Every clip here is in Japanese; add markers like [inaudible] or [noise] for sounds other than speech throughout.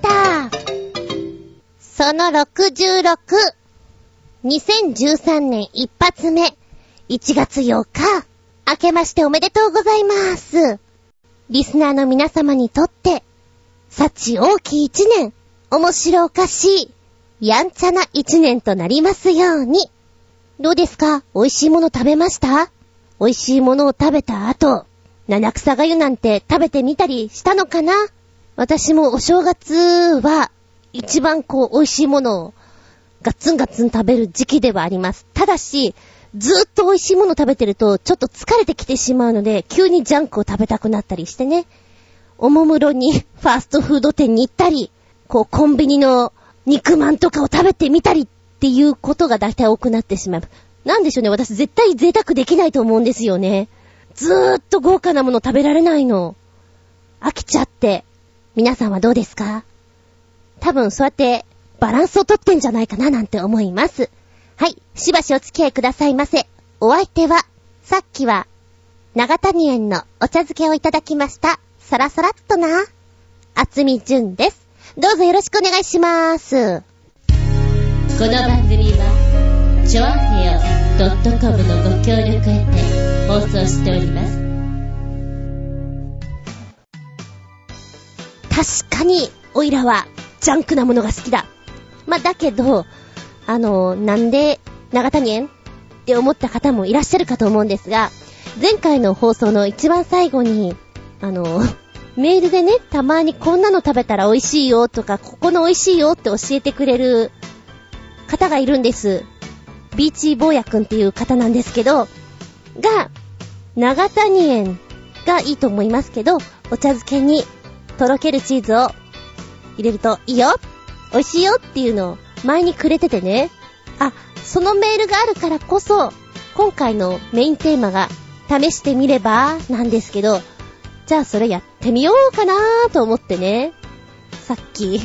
たその66。2013年一発目。1月8日。明けましておめでとうございます。リスナーの皆様にとって、幸大きい一年、面白おかしい、やんちゃな一年となりますように。どうですか？美味しいもの食べました？美味しいものを食べた後、七草がゆなんて食べてみたりしたのかな？私もお正月は、一番こう、美味しいものを、ガッツンガッツン食べる時期ではあります。ただし、ずーっと美味しいもの食べてると、ちょっと疲れてきてしまうので、急にジャンクを食べたくなったりしてね。おもむろにファーストフード店に行ったり、こう、コンビニの肉まんとかを食べてみたりっていうことが大体多くなってしまう。なんでしょうね、私絶対贅沢できないと思うんですよね。ずーっと豪華なもの食べられないの。飽きちゃって。皆さんはどうですか？多分そうやってバランスをとってんじゃないかななんて思います。はい、しばしお付き合いくださいませ。お相手は、さっきは、長谷園のお茶漬けをいただきました。さらさらっとな。厚み純です。どうぞよろしくお願いしまーす。この番組は、ちょあへよ .com のご協力へて放送しております。確かに、おいらは、ジャンクなものが好きだ。まあ、だけど、あの、なんで、長谷園って思った方もいらっしゃるかと思うんですが、前回の放送の一番最後に、あの、メールでね、たまにこんなの食べたら美味しいよとか、ここの美味しいよって教えてくれる方がいるんです。ビーチー坊やくんっていう方なんですけど、が、長谷園がいいと思いますけど、お茶漬けにとろけるチーズを入れるといいよ美味しいよっていうのを前にくれててね。あ、そのメールがあるからこそ、今回のメインテーマが試してみればなんですけど、じゃあそれやってみようかなーと思ってね。さっき、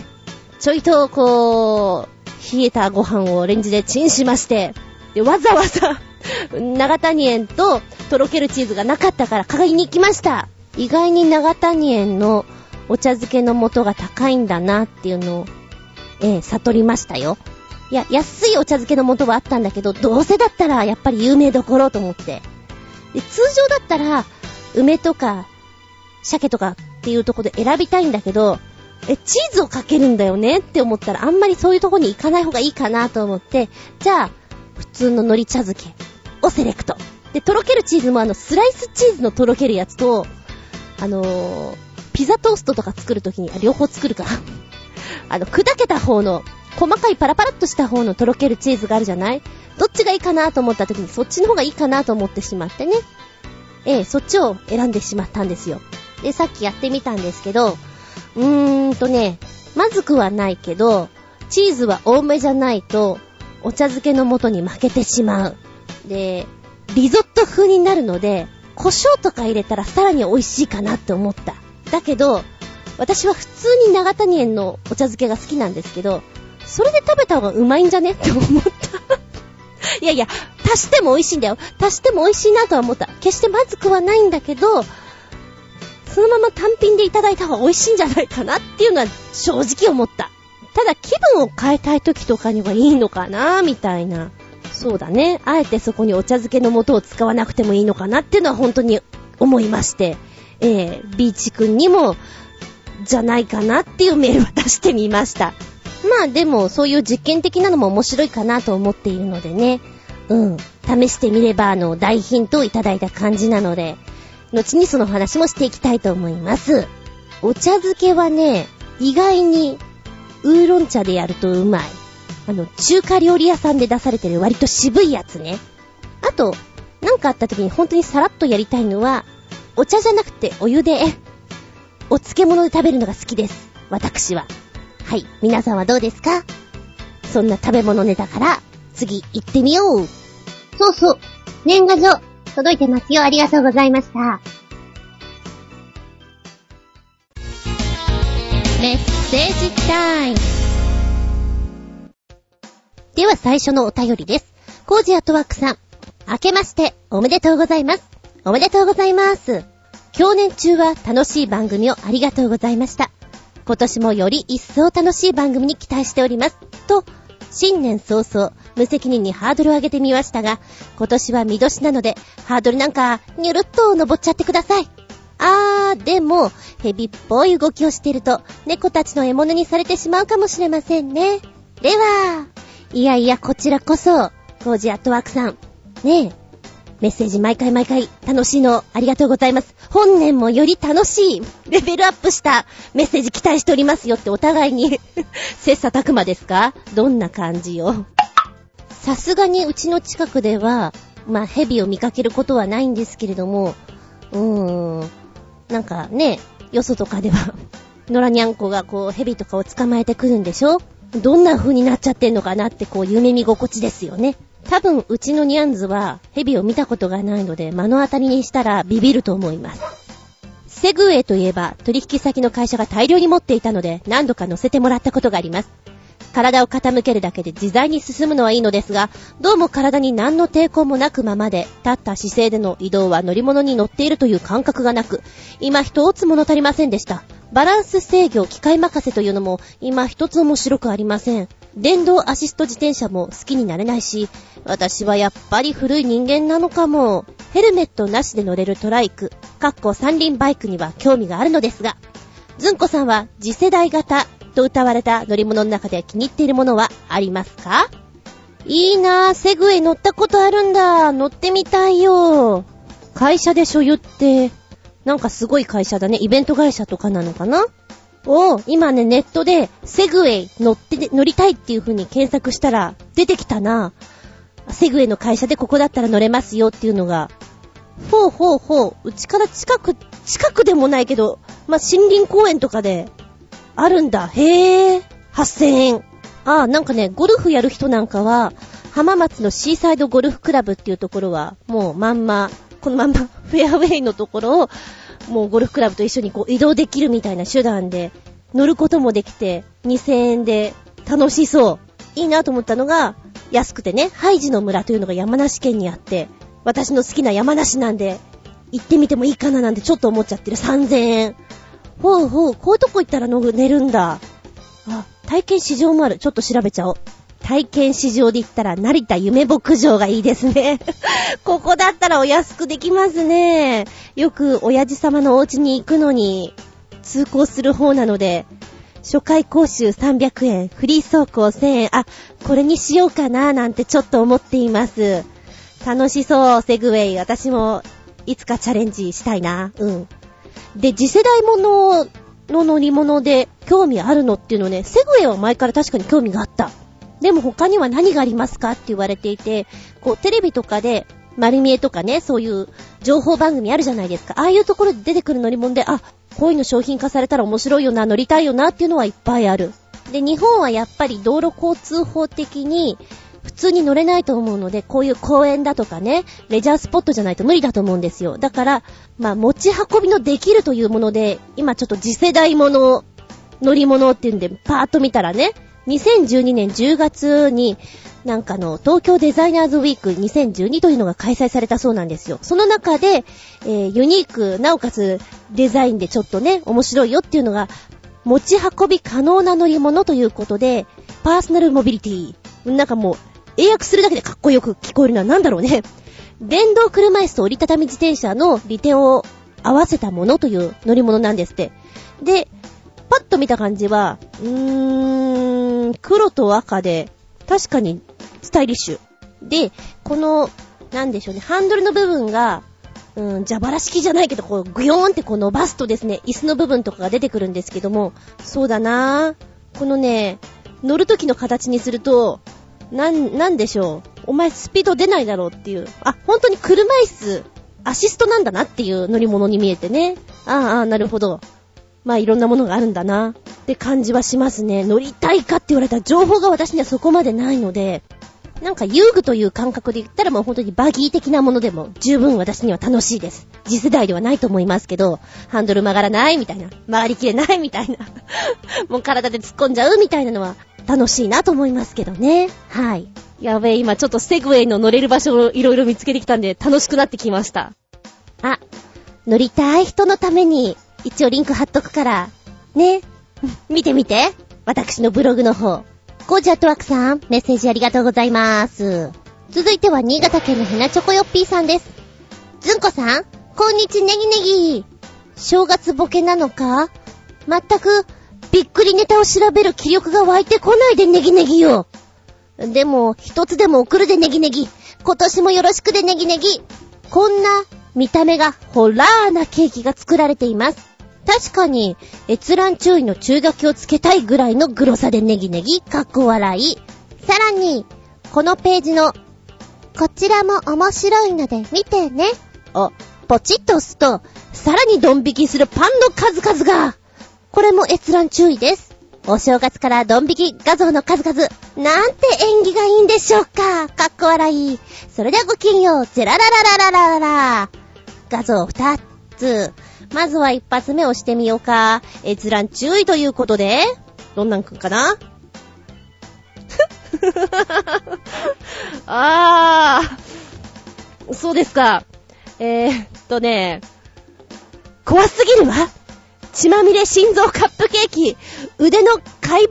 ちょいとこう、冷えたご飯をレンジでチンしまして、で、わざわざ長谷園ととろけるチーズがなかったから買いに行きました。意外に長谷園のお茶漬けの素が高いんだなっていうのを、えー、悟りましたよ。いや、安いお茶漬けの素はあったんだけど、どうせだったらやっぱり有名どころと思って。で、通常だったら、梅とか、鮭とかっていうとこで選びたいんだけど、え、チーズをかけるんだよねって思ったら、あんまりそういうとこに行かない方がいいかなと思って、じゃあ、普通の海苔茶漬けをセレクト。で、とろけるチーズもあの、スライスチーズのとろけるやつと、あのー、ピザトーストとか作るときに、両方作るか。[laughs] あの、砕けた方の、細かいパラパラっとした方のとろけるチーズがあるじゃない？どっちがいいかなと思った時に、そっちの方がいいかなと思ってしまってね。ええ、そっちを選んでしまったんですよ。で、さっきやってみたんですけど、うーんとね、まずくはないけど、チーズは多めじゃないと、お茶漬けの素に負けてしまう。で、リゾット風になるので、胡椒とか入れたらさらに美味しいかなって思った。だけど、私は普通に長谷園のお茶漬けが好きなんですけど、それで食べた方がうまいんじゃね？[laughs] って思った。いやいや、足しても美味しいんだよ。足しても美味しいなとは思った。決してまずくはないんだけど、そのまま単品でいただいた方が美味しいんじゃないかなっていうのは正直思った。ただ気分を変えたい時とかにはいいのかなみたいな。そうだね。あえてそこにお茶漬けの素を使わなくてもいいのかなっていうのは本当に思いまして。えー、ビーチくんにも、じゃないかなっていうメールを出してみました。まあでも、そういう実験的なのも面白いかなと思っているのでね。うん。試してみれば、あの、大ヒントをいただいた感じなので、後にその話もしていきたいと思います。お茶漬けはね、意外に、ウーロン茶でやるとうまい。あの、中華料理屋さんで出されてる割と渋いやつね。あと、なんかあった時に本当にさらっとやりたいのは、お茶じゃなくてお湯で、お漬物で食べるのが好きです。私は。はい。皆さんはどうですか？そんな食べ物ネタから、次行ってみよう。そうそう。年賀状、届いてますよ。ありがとうございました。メッセージタイム。では最初のお便りです。コージアットワークさん。明けまして、おめでとうございます。おめでとうございます。去年中は楽しい番組をありがとうございました。今年もより一層楽しい番組に期待しております。と、新年早々、無責任にハードルを上げてみましたが、今年は見年なので、ハードルなんか、にゅるっと登っちゃってください。あー、でも、蛇っぽい動きをしてると、猫たちの獲物にされてしまうかもしれませんね。では、いやいや、こちらこそ、コージアットワークさん。ねえ、メッセージ毎回毎回楽しいのありがとうございます。本年もより楽しい、レベルアップしたメッセージ期待しておりますよってお互いに [laughs] 切磋琢磨ですか？どんな感じよ？さすがにうちの近くでは、まあ、蛇を見かけることはないんですけれども、うーん、なんかね、よそとかでは [laughs] 野良にゃんこがこう、蛇とかを捕まえてくるんでしょ？どんな風になっちゃってんのかなってこう、夢見心地ですよね。多分、うちのニャンズは、蛇を見たことがないので、目の当たりにしたらビビると思います。セグウェイといえば、取引先の会社が大量に持っていたので、何度か乗せてもらったことがあります。体を傾けるだけで自在に進むのはいいのですが、どうも体に何の抵抗もなくままで、立った姿勢での移動は乗り物に乗っているという感覚がなく、今一つ物足りませんでした。バランス制御、機械任せというのも、今一つ面白くありません。電動アシスト自転車も好きになれないし、私はやっぱり古い人間なのかも。ヘルメットなしで乗れるトライク、かっこ三輪バイクには興味があるのですが、ずんこさんは次世代型と歌われた乗り物の中で気に入っているものはありますか？いいなぁ、セグウェイ乗ったことあるんだ。乗ってみたいよ。会社で所有って、なんかすごい会社だね。イベント会社とかなのかな？を、今ね、ネットで、セグウェイ乗って、乗りたいっていう風に検索したら、出てきたな。セグウェイの会社でここだったら乗れますよっていうのが、ほうほうほう、うちから近く、近くでもないけど、まあ、森林公園とかで、あるんだ。へぇー。8000円。ああ、なんかね、ゴルフやる人なんかは、浜松のシーサイドゴルフクラブっていうところは、もうまんま、このまんま、フェアウェイのところを、もうゴルフクラブと一緒にこう移動できるみたいな手段で乗ることもできて、2000円で楽しそう。いいなと思ったのが、安くてね、ハイジの村というのが山梨県にあって、私の好きな山梨なんで、行ってみてもいいかななんてちょっと思っちゃってる。3000円。ほうほう、こういうとこ行ったら寝るんだ。あ、体験市場もある。ちょっと調べちゃおう。体験市場で言ったら成田夢牧場がいいですね。[laughs] ここだったらお安くできますね。よく親父様のお家に行くのに通行する方なので、初回講習300円、フリー走行1000円、あ、これにしようかななんてちょっと思っています。楽しそう、セグウェイ。私もいつかチャレンジしたいな。うん。で、次世代ものの乗り物で興味あるのっていうのね、セグウェイは前から確かに興味があった。でも他には何がありますかって言われていて、こうテレビとかで、丸見えとかね、そういう情報番組あるじゃないですか。ああいうところで出てくる乗り物で、あ、こういうの商品化されたら面白いよな、乗りたいよなっていうのはいっぱいある。で、日本はやっぱり道路交通法的に、普通に乗れないと思うので、こういう公園だとかね、レジャースポットじゃないと無理だと思うんですよ。だから、まあ、持ち運びのできるというもので、今ちょっと次世代もの、乗り物っていうんで、パーッと見たらね、2012年10月に、なんかの、東京デザイナーズウィーク2012というのが開催されたそうなんですよ。その中で、えー、ユニーク、なおかつデザインでちょっとね、面白いよっていうのが、持ち運び可能な乗り物ということで、パーソナルモビリティ。なんかもう、英訳するだけでかっこよく聞こえるのは何だろうね。[laughs] 電動車椅子と折りたたみ自転車の利点を合わせたものという乗り物なんですって。で、パッと見た感じは、うーん、黒と赤で、確かにスタイリッシュ。で、この、なんでしょうね、ハンドルの部分が、うん、蛇腹式じゃないけど、こう、ぐよーんってこう伸ばすとですね、椅子の部分とかが出てくるんですけども、そうだなぁ。このね、乗る時の形にすると、なん、なんでしょう。お前スピード出ないだろうっていう。あ、本当に車椅子、アシストなんだなっていう乗り物に見えてね。ああ、ああ、なるほど。まあいろんなものがあるんだなって感じはしますね。乗りたいかって言われたら情報が私にはそこまでないので、なんか遊具という感覚で言ったらもう本当にバギー的なものでも十分私には楽しいです。次世代ではないと思いますけど、ハンドル曲がらないみたいな、曲がりきれないみたいな、[laughs] もう体で突っ込んじゃうみたいなのは楽しいなと思いますけどね。はい。やべえ、今ちょっとセグウェイの乗れる場所をいろいろ見つけてきたんで楽しくなってきました。あ、乗りたい人のために一応リンク貼っとくから、ね。[laughs] 見てみて。私のブログの方。コージアットワークさん、メッセージありがとうございます。続いては新潟県のヘナチョコヨッピーさんです。ずんこさん、こんにちネギネギ。正月ボケなのか？全く、びっくりネタを調べる気力が湧いてこないでネギネギよ。でも、一つでも送るでネギネギ。今年もよろしくでネギネギ。こんな見た目がホラーなケーキが作られています。確かに、閲覧注意の注書きをつけたいぐらいのグロさでネギネギ、かっこ笑い。さらに、このページの、こちらも面白いので見てね。を、ポチッと押すと、さらにドン引きするパンの数々が。これも閲覧注意です。お正月からドン引き画像の数々。なんて縁起がいいんでしょうか。かっこ笑い。それではごきげんよう。ゼララララララララ。画像2つ。まずは一発目押してみようか。閲覧注意ということで、どんなんくんかな？[laughs] あー。そうですか。えー、っとね、怖すぎるわ。血まみれ心臓カップケーキ、腕の解剖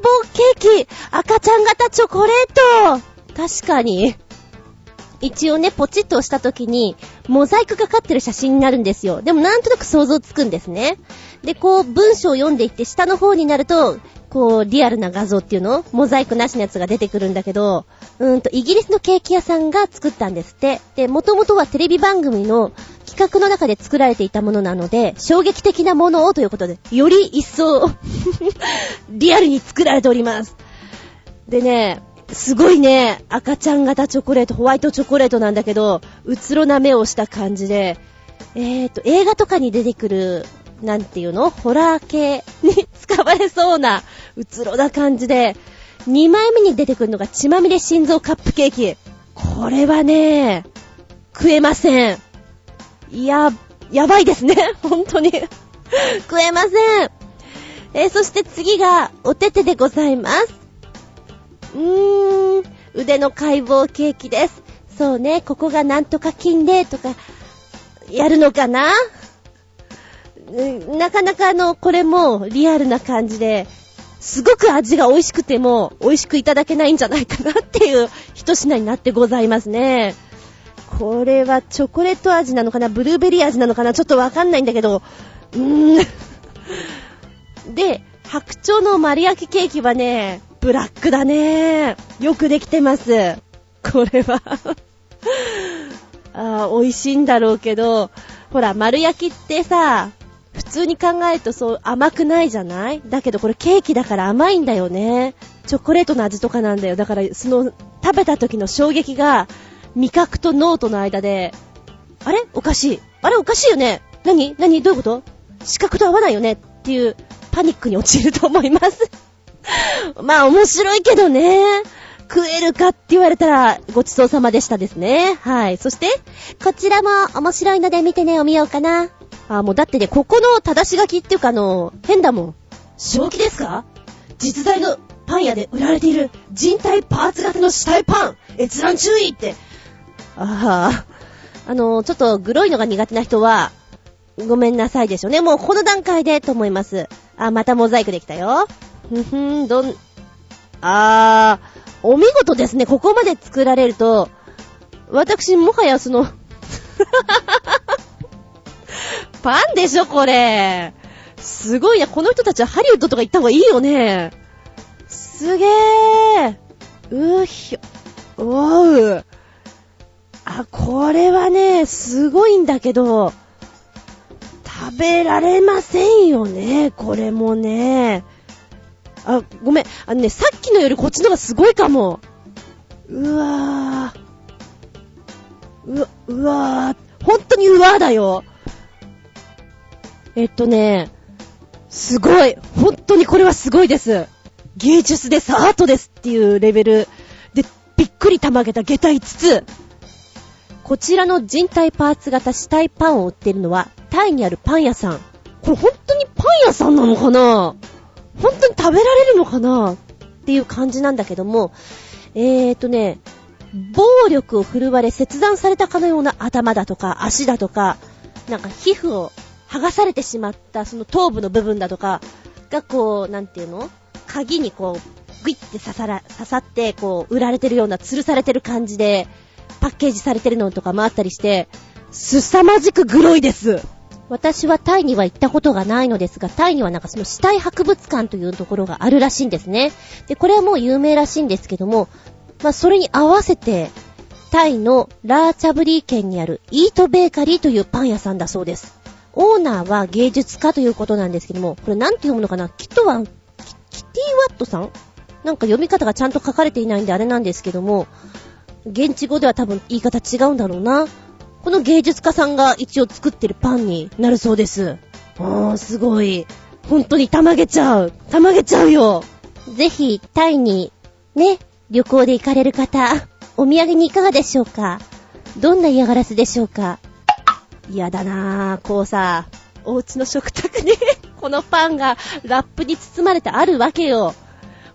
ケーキ、赤ちゃん型チョコレート。確かに。一応ね、ポチッと押した時に、モザイクかかってる写真になるんですよ。でもなんとなく想像つくんですね。で、こう、文章を読んでいって、下の方になると、こう、リアルな画像っていうのモザイクなしのやつが出てくるんだけど、うーんと、イギリスのケーキ屋さんが作ったんですって。で、元々はテレビ番組の企画の中で作られていたものなので、衝撃的なものをということで、より一層、[laughs] リアルに作られております。でね、すごいね、赤ちゃん型チョコレート、ホワイトチョコレートなんだけど、うつろな目をした感じで、えーと、映画とかに出てくる、なんていうの？ホラー系に使われそうな、うつろな感じで、2枚目に出てくるのが血まみれ心臓カップケーキ。これはね、食えません。いや、やばいですね。[laughs] 本当に。食えません。えーそして次が、おててでございます。うーん、腕の解剖ケーキです。そうね、ここがなんとか筋でとか、やるのかな？なかなかあの、これもリアルな感じで、すごく味が美味しくても、美味しくいただけないんじゃないかなっていう一品になってございますね。これはチョコレート味なのかな？ブルーベリー味なのかな？ちょっとわかんないんだけど、うーん。[laughs] で、白鳥の丸焼きケーキはね、ブラックだね。よくできてます。これはあ美味しいんだろうけど、ほら、丸焼きってさ、普通に考えるとそう甘くないじゃない？だけどこれケーキだから甘いんだよね。チョコレートの味とかなんだよ。だからその食べた時の衝撃が味覚と脳との間で、あれ？おかしい。あれ？おかしいよね何？何？どういうこと？視覚と合わないよねっていうパニックに陥ると思います。[laughs] まあ面白いけどね。食えるかって言われたらごちそうさまでしたですね。はい。そして、こちらも面白いので見てねを見ようかな。あ、もうだってね、ここの正し書きっていうかあの、変だもん。正気ですか？実在のパン屋で売られている人体パーツ型の死体パン閲覧注意って。ああ、あの、ちょっとグロいのが苦手な人は、ごめんなさいでしょうね。もうこの段階でと思います。あ、またモザイクできたよ。ふふん、どん、あー、お見事ですね。ここまで作られると、私、もはやその、[laughs] パンでしょ、これ。すごいな。この人たちはハリウッドとか行った方がいいよね。すげー。うひょ、うわう。あ、これはね、すごいんだけど、食べられませんよね、これもね。あ、ごめん。あのね、さっきのよりこっちのがすごいかも。うわー。うわ、うわー。本当にうわーだよ。えっとね、すごい。本当にこれはすごいです。芸術です、アートですっていうレベルで、びっくりたまげた下駄5つ。こちらの人体パーツ型死体パンを売ってるのは、タイにあるパン屋さん。これ本当にパン屋さんなのかな？本当に食べられるのかなっていう感じなんだけども、えーとね、暴力を振るわれ切断されたかのような頭だとか足だとか、なんか皮膚を剥がされてしまったその頭部の部分だとかがこう、なんていうの？鍵にこう、グイって刺さら、刺さって、こう、売られてるような、吊るされてる感じで、パッケージされてるのとかもあったりして、凄まじくグロいです。私はタイには行ったことがないのですが、タイにはなんかその死体博物館というところがあるらしいんですね。で、これはもう有名らしいんですけども、まあそれに合わせて、タイのラーチャブリー県にあるイートベーカリーというパン屋さんだそうです。オーナーは芸術家ということなんですけども、これなんて読むのかな？キトワン、キティワットさん？なんか読み方がちゃんと書かれていないんであれなんですけども、現地語では多分言い方違うんだろうな。この芸術家さんが一応作ってるパンになるそうです。おー、すごい。本当にたまげちゃう。たまげちゃうよ。ぜひ、タイに、ね、旅行で行かれる方、お土産にいかがでしょうか？どんな嫌がらせでしょうか？嫌だなぁ。こうさ、お家の食卓に [laughs] このパンがラップに包まれてあるわけよ。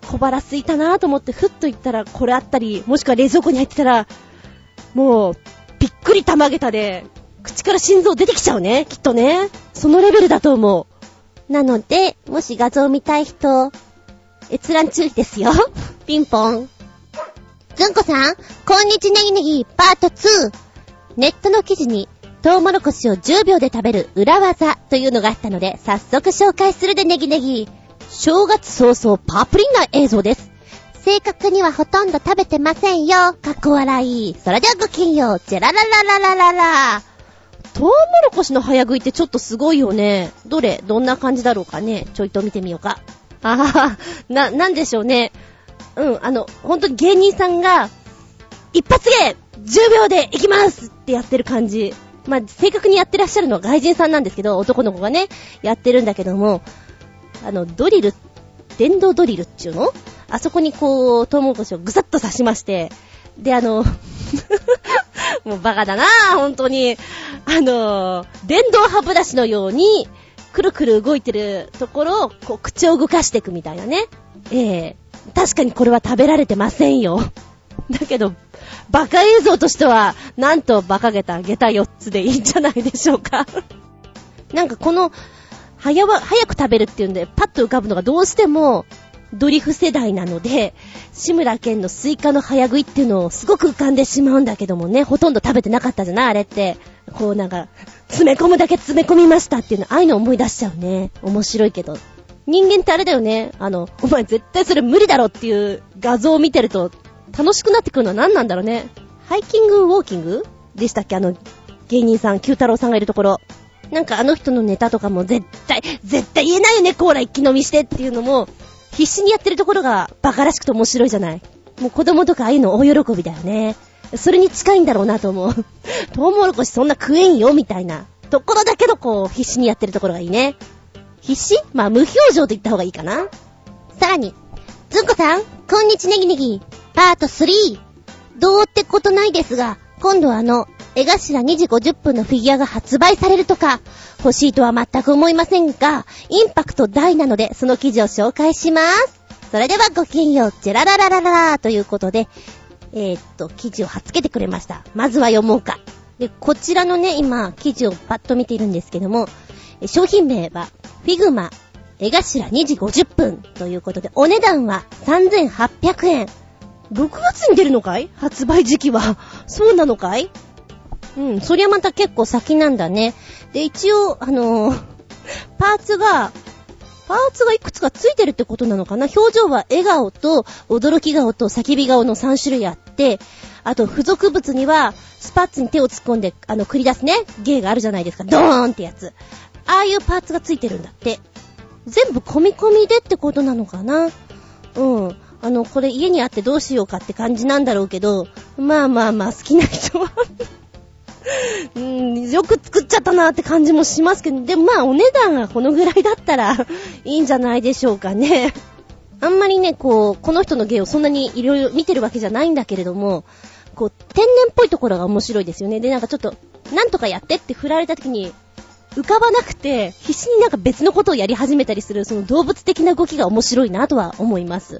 小腹すいたなぁと思ってふっと言ったらこれあったり、もしくは冷蔵庫に入ってたら、もう、びっくりたまげたで、口から心臓出てきちゃうね、きっとね。そのレベルだと思う。なので、もし画像見たい人、閲覧注意ですよ。[laughs] ピンポン。ずんこさん、こんにちネギネギパート2。ネットの記事に、トウモロコシを10秒で食べる裏技というのがあったので、早速紹介するでネギネギ。正月早々パプリンな映像です。正確にはほとんど食べてませんよ。かっこ笑い。それではごきんよう。ジェラララララララ。トウモロコシの早食いってちょっとすごいよね。どれ？どんな感じだろうかね？ちょいと見てみようか。あはは、な、なんでしょうね。うん、あの、本当に芸人さんが、一発芸 !10 秒で行きますってやってる感じ。まあ、正確にやってらっしゃるのは外人さんなんですけど、男の子がね、やってるんだけども、あの、ドリルっ、電動ドリルっていうの？あそこにこう、トウモロコシをぐさっと刺しまして、で、あの [laughs] もうバカだなぁ、本当に。あの、電動歯ブラシのように、くるくる動いてるところを、こう、口を動かしていくみたいなね。ええー、確かにこれは食べられてませんよ。だけど、バカ映像としては、なんと馬鹿げた下駄4つでいいんじゃないでしょうか。なんかこの、早わ、早く食べるっていうんで、パッと浮かぶのがどうしても、ドリフ世代なので、志村けんのスイカの早食いっていうのをすごく浮かんでしまうんだけどもね、ほとんど食べてなかったじゃない？あれって。こうなんか、詰め込むだけ詰め込みましたっていうの、ああいうの思い出しちゃうね。面白いけど。人間ってあれだよね。あの、お前絶対それ無理だろっていう画像を見てると、楽しくなってくるのは何なんだろうね。ハイキングウォーキング？でしたっけ？あの、芸人さん、九太郎さんがいるところ。なんかあの人のネタとかも絶対、絶対言えないよね、コーラ一気飲みしてっていうのも、必死にやってるところがバカらしくて面白いじゃない。もう子供とかああいうの大喜びだよね。それに近いんだろうなと思う。トウモロコシそんな食えんよ、みたいな。ところだけどこう、必死にやってるところがいいね。必死？まあ、無表情と言った方がいいかな。さらに、ずんこさん、こんにちネギネギ、パート3。どうってことないですが、今度はあの、絵頭2時50分のフィギュアが発売されるとか、欲しいとは全く思いませんが、インパクト大なので、その記事を紹介します。それではごきげんよう、ジェララララララということで、えー、っと、記事を貼っつけてくれました。まずは読もうか。で、こちらのね、今、記事をパッと見ているんですけども、商品名は、フィグマ、絵頭2時50分ということで、お値段は3800円。6月に出るのかい？発売時期は。そうなのかい？うん、そりゃまた結構先なんだね。で、一応、あのー、パーツが、パーツがいくつかついてるってことなのかな表情は笑顔と驚き顔と叫び顔の3種類あって、あと付属物にはスパッツに手を突っ込んで、あの、繰り出すね、芸があるじゃないですか。ドーンってやつ。ああいうパーツがついてるんだって。全部込み込みでってことなのかなうん。あの、これ家にあってどうしようかって感じなんだろうけど、まあまあまあ好きな人はうん、よく作っちゃったなって感じもしますけど、でもまあお値段がこのぐらいだったら [laughs] いいんじゃないでしょうかね。あんまりね、こう、この人の芸をそんなにいろいろ見てるわけじゃないんだけれども、こう、天然っぽいところが面白いですよね。で、なんかちょっと、なんとかやってって振られた時に、浮かばなくて、必死になんか別のことをやり始めたりする、その動物的な動きが面白いなとは思います。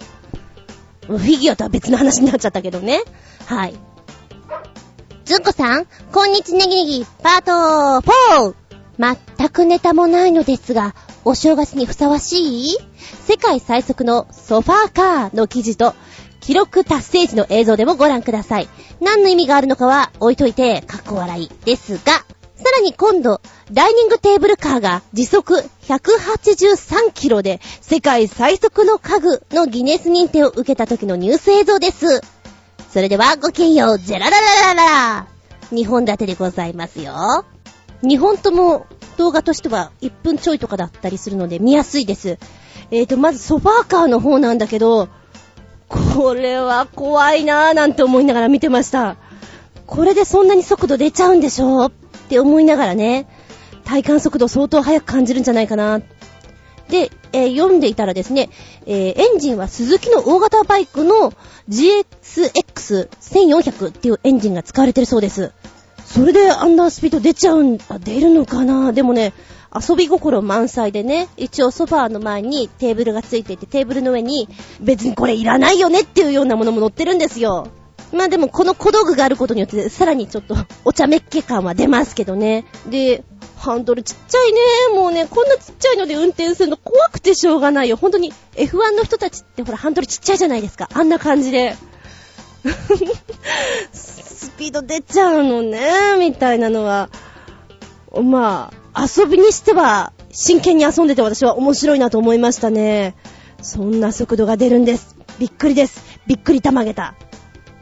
フィギュアとは別の話になっちゃったけどね。はい。ずんこさん、こんにちネギネギ、パート 4! 全くネタもないのですが、お正月にふさわしい世界最速のソファーカーの記事と記録達成時の映像でもご覧ください。何の意味があるのかは置いといて、かっこ笑いですが、さらに今度、ダイニングテーブルカーが時速183キロで世界最速の家具のギネス認定を受けた時のニュース映像です。それではごきげんよう、ジェラララララ2本立てでございますよ。2本とも動画としては1分ちょいとかだったりするので見やすいです。えーと、まずソファーカーの方なんだけど、これは怖いなぁなんて思いながら見てました。これでそんなに速度出ちゃうんでしょって思いながらね、体感速度相当速く感じるんじゃないかな。で、えー、読んでいたらですね、えー、エンジンは鈴木の大型バイクの GXX1400 っていうエンジンが使われてるそうです。それでアンダースピード出ちゃうん、あ、出るのかな？でもね、遊び心満載でね、一応ソファーの前にテーブルがついていて、テーブルの上に別にこれいらないよねっていうようなものも乗ってるんですよ。まあでもこの小道具があることによってさらにちょっとお茶目っ気感は出ますけどね。で、ハンドルちっちゃいね。もうね、こんなちっちゃいので運転するの怖くてしょうがないよ。本当に F1 の人たちってほらハンドルちっちゃいじゃないですか。あんな感じで。[laughs] スピード出ちゃうのね、みたいなのは。まあ、遊びにしては真剣に遊んでて私は面白いなと思いましたね。そんな速度が出るんです。びっくりです。びっくり玉げた。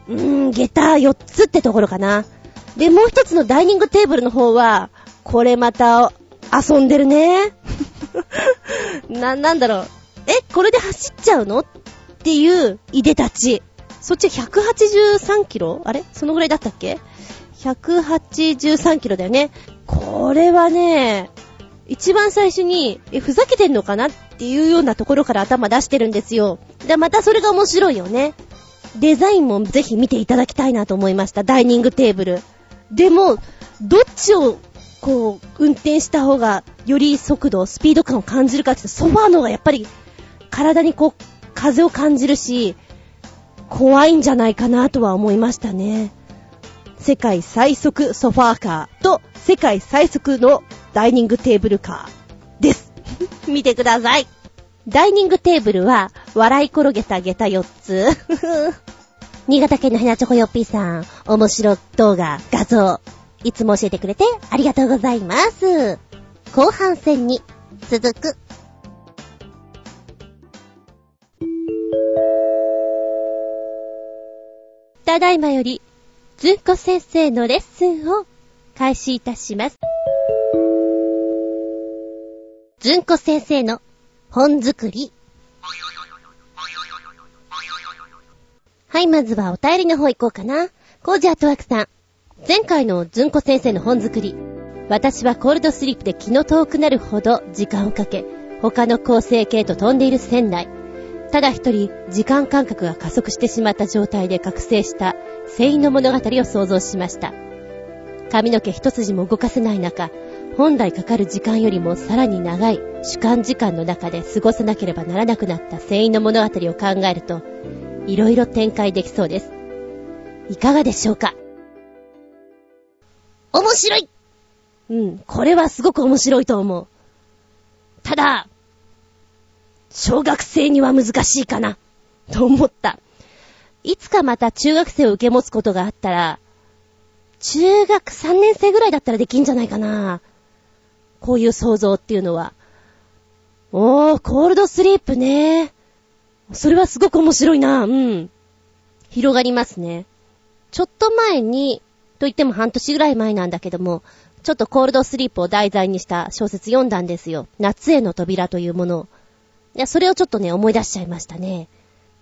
うーん、下駄4つってところかな。で、もう一つのダイニングテーブルの方は、これまた遊んでるね。[laughs] な、なんだろう。え、これで走っちゃうの？っていういでたち。そっち183キロ？あれ？そのぐらいだったっけ ?183 キロだよね。これはね、一番最初に、え、ふざけてんのかな？っていうようなところから頭出してるんですよ。で、またそれが面白いよね。デザインもぜひ見ていただきたいなと思いました。ダイニングテーブル。でも、どっちを、こう、運転した方が、より速度、スピード感を感じるかってソファーの方がやっぱり、体にこう、風を感じるし、怖いんじゃないかなとは思いましたね。世界最速ソファーカーと世界最速のダイニングテーブルカーです。[laughs] 見てください。ダイニングテーブルは、笑い転げた下駄4つ。[laughs] 新潟県のひなチョコヨッピーさん、面白動画、画像、いつも教えてくれてありがとうございます。後半戦に続く。ただいまより、ずんこ先生のレッスンを開始いたします。ずんこ先生の本作り。はい、まずはお便りの方行こうかな。コージアートワークさん。前回のずんこ先生の本作り。私はコールドスリープで気の遠くなるほど時間をかけ、他の構成系と飛んでいる船内。ただ一人、時間感覚が加速してしまった状態で覚醒した、船員の物語を想像しました。髪の毛一筋も動かせない中、本来かかる時間よりもさらに長い主観時間の中で過ごさなければならなくなった船員の物語を考えると、いろいろ展開できそうです。いかがでしょうか？面白いうん、これはすごく面白いと思う。ただ、小学生には難しいかな、と思った。いつかまた中学生を受け持つことがあったら、中学3年生ぐらいだったらできんじゃないかな。こういう想像っていうのは。おー、コールドスリープね。それはすごく面白いな。うん。広がりますね。ちょっと前に、と言っても半年ぐらい前なんだけども、ちょっとコールドスリープを題材にした小説読んだんですよ。夏への扉というものを。いや、それをちょっとね、思い出しちゃいましたね。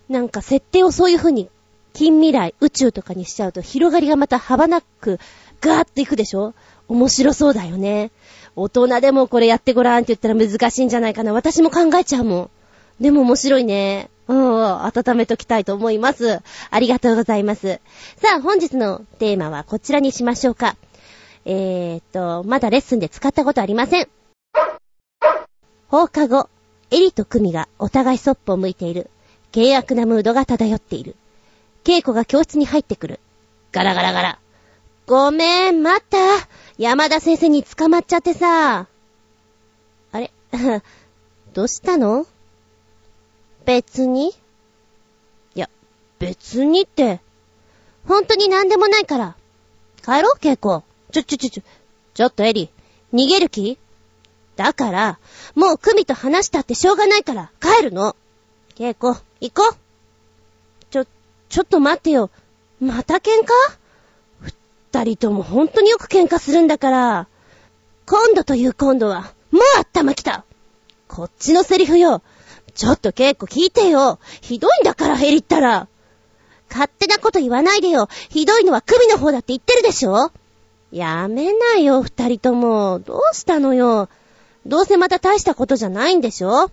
なんか設定をそういう風に、近未来、宇宙とかにしちゃうと広がりがまた幅なく、ガーッといくでしょ？面白そうだよね。大人でもこれやってごらんって言ったら難しいんじゃないかな。私も考えちゃうもん。でも面白いね。うん、温めときたいと思います。ありがとうございます。さあ、本日のテーマはこちらにしましょうか。えーっと、まだレッスンで使ったことありません。放課後、エリとクミがお互いそっぽを向いている。険悪なムードが漂っている。稽古が教室に入ってくる。ガラガラガラ。ごめん、待った。山田先生に捕まっちゃってさ。あれ？[laughs] どうしたの？別に？いや、別にって、本当に何でもないから。帰ろう、ケイコ。ちょ、ちょ、ちょ、ちょ、ちょっとエリ、逃げる気？だから、もうクミと話したってしょうがないから帰るの。ケイコ、行こう。ちょ、ちょっと待ってよ。また喧嘩？二人とも本当によく喧嘩するんだから。今度という今度は、もう頭きた。こっちのセリフよ。ちょっと結構聞いてよ。ひどいんだから、ヘリったら。勝手なこと言わないでよ。ひどいのは首の方だって言ってるでしょやめなよ、二人とも。どうしたのよ。どうせまた大したことじゃないんでしょ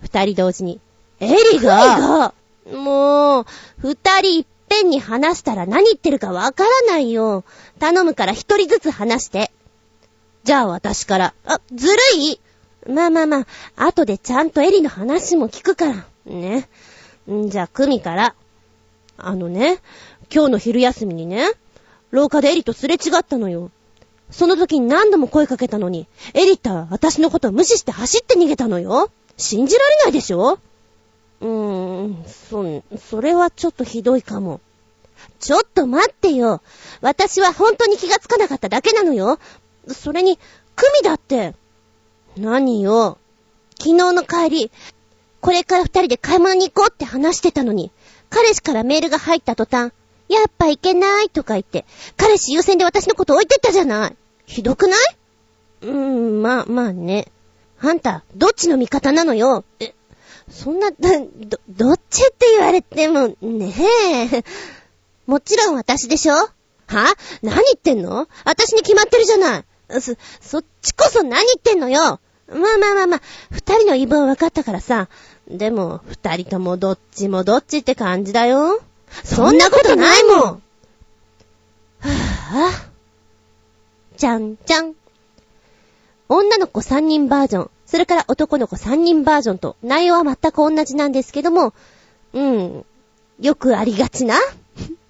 二人同時に。エリがもう、二人いっぺんに話したら何言ってるかわからないよ。頼むから一人ずつ話して。じゃあ私から。あ、ずるい？まあまあまあ、後でちゃんとエリの話も聞くから。ね。んじゃあ、クミから。あのね、今日の昼休みにね、廊下でエリとすれ違ったのよ。その時に何度も声かけたのに、エリッタは私のことを無視して走って逃げたのよ。信じられないでしょ？うーん、そ、それはちょっとひどいかも。ちょっと待ってよ。私は本当に気がつかなかっただけなのよ。それに、クミだって。何よ。昨日の帰り、これから二人で買い物に行こうって話してたのに、彼氏からメールが入った途端、やっぱいけないとか言って、彼氏優先で私のこと置いてったじゃない。ひどくない？うーん、まあまあね。あんた、どっちの味方なのよ？え、そんな、ど、どっちって言われても、ねえ。もちろん私でしょ？は？何言ってんの？私に決まってるじゃない。そ、そっちこそ何言ってんのよ？まあまあまあまあ、二人の言い分分かったからさ。でも、二人ともどっちもどっちって感じだよ。そんなことないもんはぁ、あ。じゃんじゃん。女の子3人バージョン、それから男の子3人バージョンと、内容は全く同じなんですけども、うん、よくありがちな？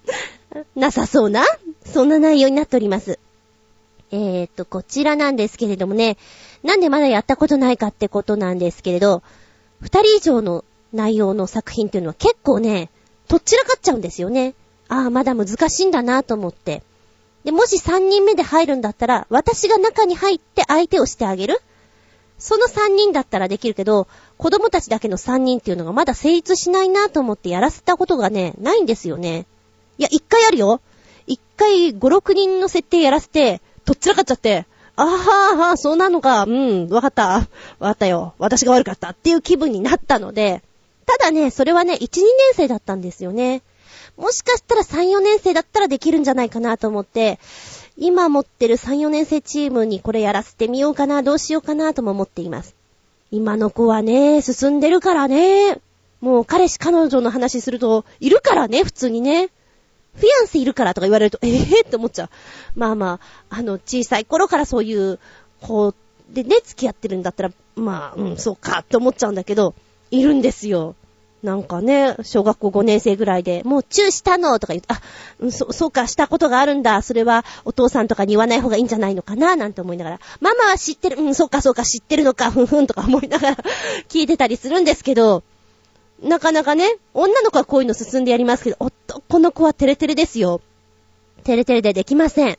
[laughs] なさそうな？そんな内容になっております。えーと、こちらなんですけれどもね、なんでまだやったことないかってことなんですけれど、二人以上の内容の作品っていうのは結構ね、とっちらかっちゃうんですよね。ああ、まだ難しいんだなと思って。で、もし三人目で入るんだったら、私が中に入って相手をしてあげるその三人だったらできるけど、子供たちだけの三人っていうのがまだ成立しないなと思ってやらせたことがね、ないんですよね。いや、一回あるよ。一回五六人の設定やらせて、とっちらかっちゃって、あはは、そうなのか、うん、わかった。わかったよ。私が悪かったっていう気分になったので、ただね、それはね、1、2年生だったんですよね。もしかしたら3、4年生だったらできるんじゃないかなと思って、今持ってる3、4年生チームにこれやらせてみようかな、どうしようかなとも思っています。今の子はね、進んでるからね。もう彼氏彼女の話すると、いるからね、普通にね。フィアンセいるからとか言われると、ええー、って思っちゃう。まあまあ、あの、小さい頃からそういう子でね、付き合ってるんだったら、まあ、うん、そうかって思っちゃうんだけど、いるんですよ。なんかね、小学校5年生ぐらいで、もうチューしたのとか言って、あ、うん、そ、そうか、したことがあるんだ。それはお父さんとかに言わない方がいいんじゃないのかななんて思いながら、ママは知ってる、うん、そうか、そうか、知ってるのか、ふんふんとか思いながら聞いてたりするんですけど、なかなかね、女の子はこういうの進んでやりますけど、男の子はテレテレですよ。テレテレでできません。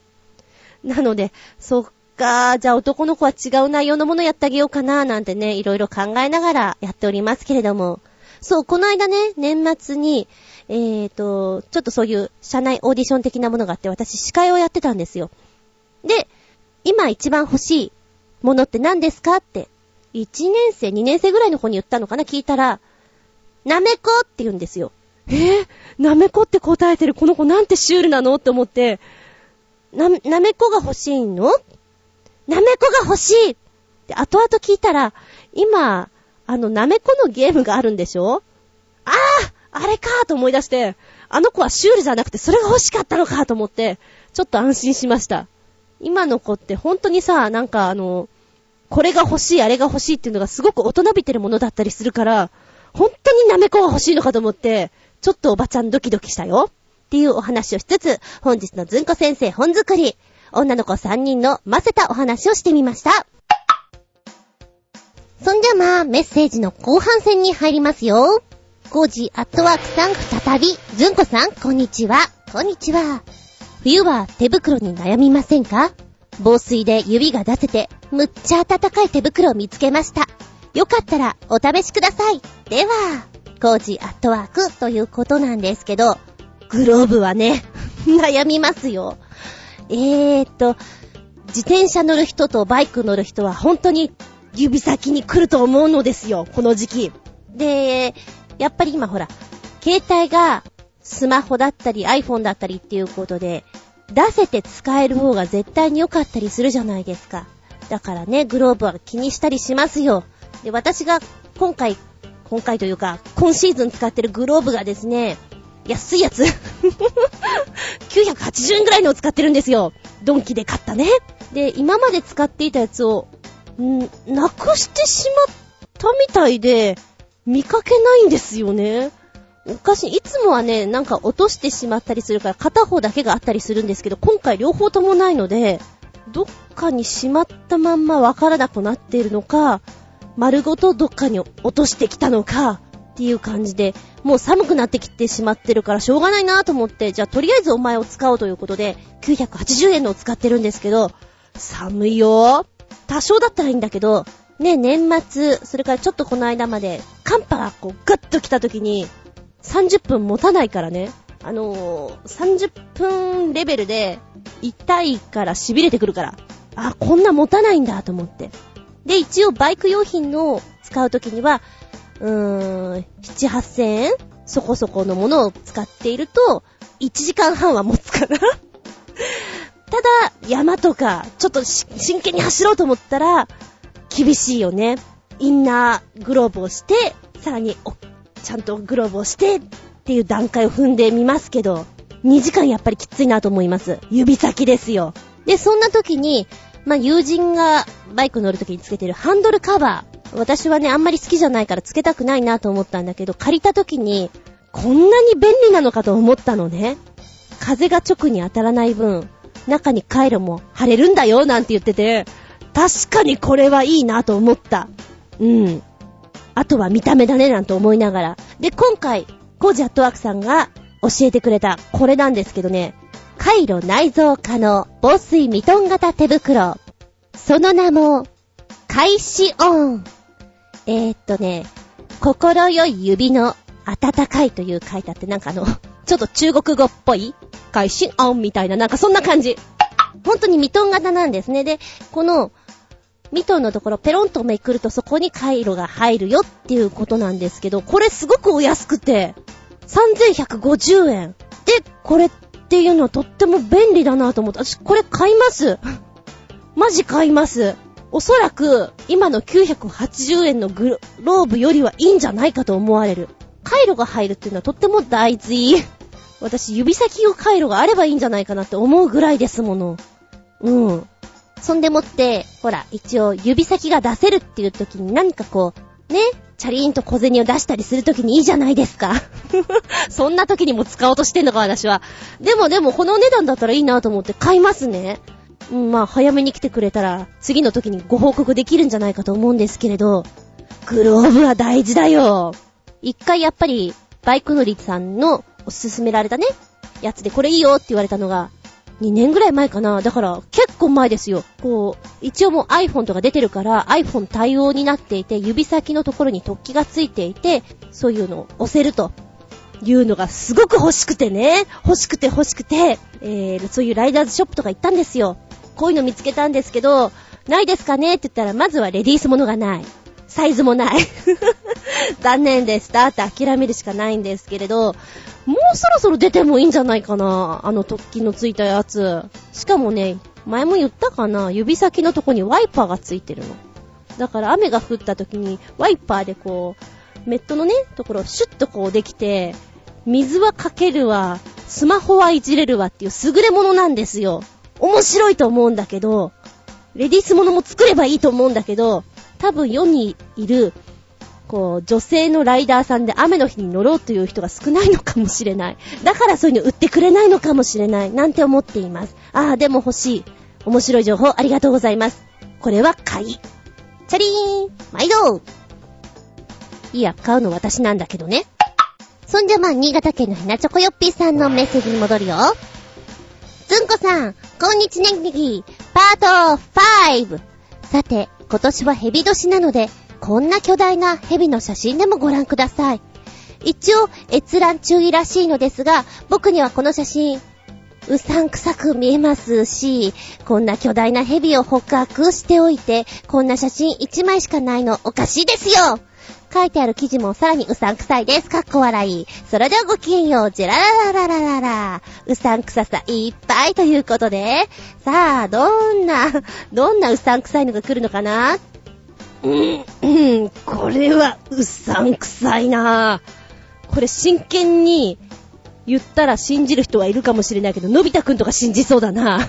なので、そっか、じゃあ男の子は違う内容のものやってあげようかな、なんてね、いろいろ考えながらやっておりますけれども。そう、この間ね、年末に、えーと、ちょっとそういう社内オーディション的なものがあって、私司会をやってたんですよ。で、今一番欲しいものって何ですかって、1年生、2年生ぐらいの子に言ったのかな聞いたら、なめこって言うんですよ。えー、なめこって答えてるこの子なんてシュールなのって思って、な、なめこが欲しいの？なめこが欲しいって後々聞いたら、今、あの、なめこのゲームがあるんでしょ？あああれかと思い出して、あの子はシュールじゃなくてそれが欲しかったのかと思って、ちょっと安心しました。今の子って本当にさ、なんかあの、これが欲しい、あれが欲しいっていうのがすごく大人びてるものだったりするから、本当になめこが欲しいのかと思って、ちょっとおばちゃんドキドキしたよ。っていうお話をしつつ、本日のずんこ先生本作り、女の子3人の混ぜたお話をしてみました。そんじゃまあ、メッセージの後半戦に入りますよ。コージアットワークさん再び、ずんこさん、こんにちは。こんにちは。冬は手袋に悩みませんか？防水で指が出せて、むっちゃ暖かい手袋を見つけました。よかったらお試しください。では、コージアットワークということなんですけど、グローブはね、[laughs] 悩みますよ。えーと、自転車乗る人とバイク乗る人は本当に指先に来ると思うのですよ、この時期。で、やっぱり今ほら、携帯がスマホだったり iPhone だったりっていうことで、出せて使える方が絶対に良かったりするじゃないですか。だからね、グローブは気にしたりしますよ。で、私が今回、今回というか、今シーズン使ってるグローブがですね、安いやつ [laughs] 980円ぐらいのを使ってるんですよ。ドンキで買ったね。で、今まで使っていたやつを、んなくしてしまったみたいで、見かけないんですよね。おかしい。いつもはね、なんか落としてしまったりするから片方だけがあったりするんですけど、今回両方ともないので、どっかにしまったまんまわからなくなっているのか、丸ごとどっかに落としてきたのか、っていう感じで、もう寒くなってきてしまってるからしょうがないなと思って、じゃあとりあえずお前を使おうということで、980円のを使ってるんですけど、寒いよ。多少だったらいいんだけど、ね、年末、それからちょっとこの間まで、寒波がこうガッと来た時に、30分持たないからね。あのー、30分レベルで、痛いから痺れてくるから。あ、こんな持たないんだと思って。で、一応バイク用品の使う時には、うーん、7、8000円？そこそこのものを使っていると、1時間半は持つかな [laughs] ただ、山とか、ちょっと真剣に走ろうと思ったら、厳しいよね。インナーグローブをして、さらに、ちゃんとグローブをしてっていう段階を踏んでみますけど、2時間やっぱりきついなと思います。指先ですよ。で、そんな時に、まあ、友人がバイク乗る時につけてるハンドルカバー。私はね、あんまり好きじゃないからつけたくないなと思ったんだけど、借りた時に、こんなに便利なのかと思ったのね。風が直に当たらない分、中に回路も貼れるんだよ、なんて言ってて、確かにこれはいいなと思った。うん。あとは見た目だね、なんて思いながら。で、今回、コージアットワークさんが教えてくれた、これなんですけどね、回路内蔵可能防水ミトン型手袋。その名も、開始オン。えー、っとね、心よい指の温かいという書いてあって、なんかあの、[laughs] ちょっと中国語っぽい開始オンみたいな、なんかそんな感じ。本当にミトン型なんですね。で、この、ミトンのところペロンとめくるとそこに回路が入るよっていうことなんですけど、これすごくお安くて、3150円。で、これっていうのはとっても便利だなと思って、私これ買います。マジ買います。おそらく、今の980円のグローブよりはいいんじゃないかと思われる。回路が入るっていうのはとっても大事。私、指先を回路があればいいんじゃないかなって思うぐらいですもの。うん。そんでもって、ほら、一応指先が出せるっていう時に何かこう、ね、チャリーンと小銭を出したりする時にいいじゃないですか。[laughs] そんな時にも使おうとしてんのか、私は。でもでも、このお値段だったらいいなと思って買いますね。うん、まあ、早めに来てくれたら、次の時にご報告できるんじゃないかと思うんですけれど、グローブは大事だよ。一回やっぱり、バイク乗りさんのおすすめられたね、やつでこれいいよって言われたのが、2年ぐらい前かな。だから結構前ですよ。こう、一応もう iPhone とか出てるから iPhone 対応になっていて、指先のところに突起がついていて、そういうのを押せると。いうのがすごく欲しくてね。欲しくて欲しくて、えー、そういうライダーズショップとか行ったんですよ。こういうの見つけたんですけど、ないですかね？って言ったら、まずはレディースものがない。サイズもない。[laughs] 残念です。だって諦めるしかないんですけれど、もうそろそろ出てもいいんじゃないかな。あの突起のついたやつ。しかもね、前も言ったかな。指先のとこにワイパーがついてるの。だから雨が降った時にワイパーでこう、メットのね、ところをシュッとこうできて、水はかけるわ、スマホはいじれるわっていう優れものなんですよ。面白いと思うんだけど、レディースものも作ればいいと思うんだけど、多分世にいるこう、女性のライダーさんで雨の日に乗ろうという人が少ないのかもしれない。[laughs] だからそういうの売ってくれないのかもしれない。なんて思っています。ああ、でも欲しい。面白い情報ありがとうございます。これは買い。チャリーン毎度いや、買うの私なんだけどね。そんじゃまあ、新潟県のひなチョコヨッピーさんのメッセージに戻るよ。ずんこさん、こんにちねぎねぎ、パート 5! さて、今年はヘビ年なので、こんな巨大なヘビの写真でもご覧ください。一応、閲覧注意らしいのですが、僕にはこの写真、うさんくさく見えますし、こんな巨大なヘビを捕獲しておいて、こんな写真1枚しかないのおかしいですよ書いてある記事もさらにうさんくさいです。かっこ笑い。それではごきげんよう。ジェララララララうさんくささいっぱいということで、さあ、どんな、どんなうさんくさいのが来るのかな？うん、これはうさんくさいなこれ真剣に言ったら信じる人はいるかもしれないけど、のび太くんとか信じそうだな。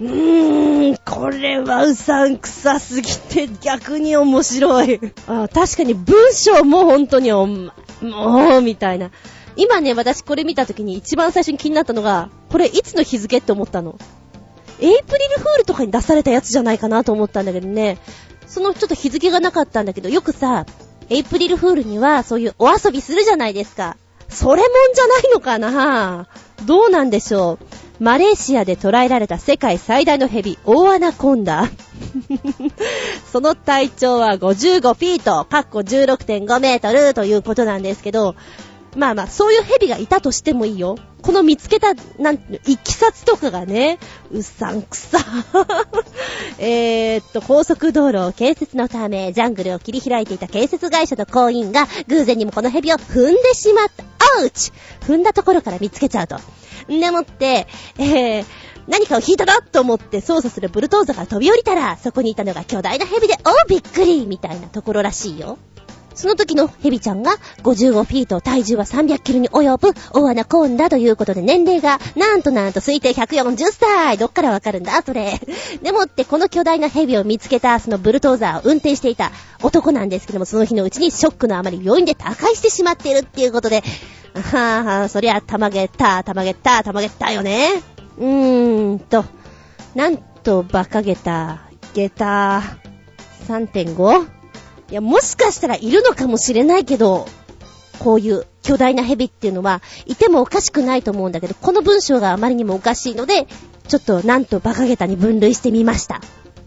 うーん、これはうさんくさすぎて逆に面白い。あ確かに文章も本当にお、もう、みたいな。今ね、私これ見た時に一番最初に気になったのが、これいつの日付って思ったの。エイプリルフールとかに出されたやつじゃないかなと思ったんだけどね。そのちょっと日付がなかったんだけど、よくさ、エイプリルフールにはそういうお遊びするじゃないですか。それもんじゃないのかな？どうなんでしょう？マレーシアで捉えられた世界最大のヘビ、オーアナコンダ。[laughs] その体長は55フィート、カッコ16.5メートルということなんですけど、まあまあ、そういう蛇がいたとしてもいいよ。この見つけた、なんていうの、いきさつとかがね、うさんくさ。[laughs] えーっと、高速道路を建設のため、ジャングルを切り開いていた建設会社の工員が、偶然にもこの蛇を踏んでしまった。アウチ踏んだところから見つけちゃうと。んでもって、えー、何かを引いたなと思って操作するブルトーザが飛び降りたら、そこにいたのが巨大な蛇で、おーびっくりみたいなところらしいよ。その時のヘビちゃんが55フィート、体重は300キロに及ぶ大穴コーンだということで年齢がなんとなんと推定140歳。どっからわかるんだそれ。でもってこの巨大なヘビを見つけたそのブルトーザーを運転していた男なんですけども、その日のうちにショックのあまり病院で他界してしまっているっていうことで、はぁはぁ、そりゃ、たまげた、たまげた、たまげたよね。うーんと、なんと馬鹿げた、げた、3.5? いや、もしかしたらいるのかもしれないけど、こういう巨大な蛇っていうのは、いてもおかしくないと思うんだけど、この文章があまりにもおかしいので、ちょっとなんと馬鹿げたに分類してみました。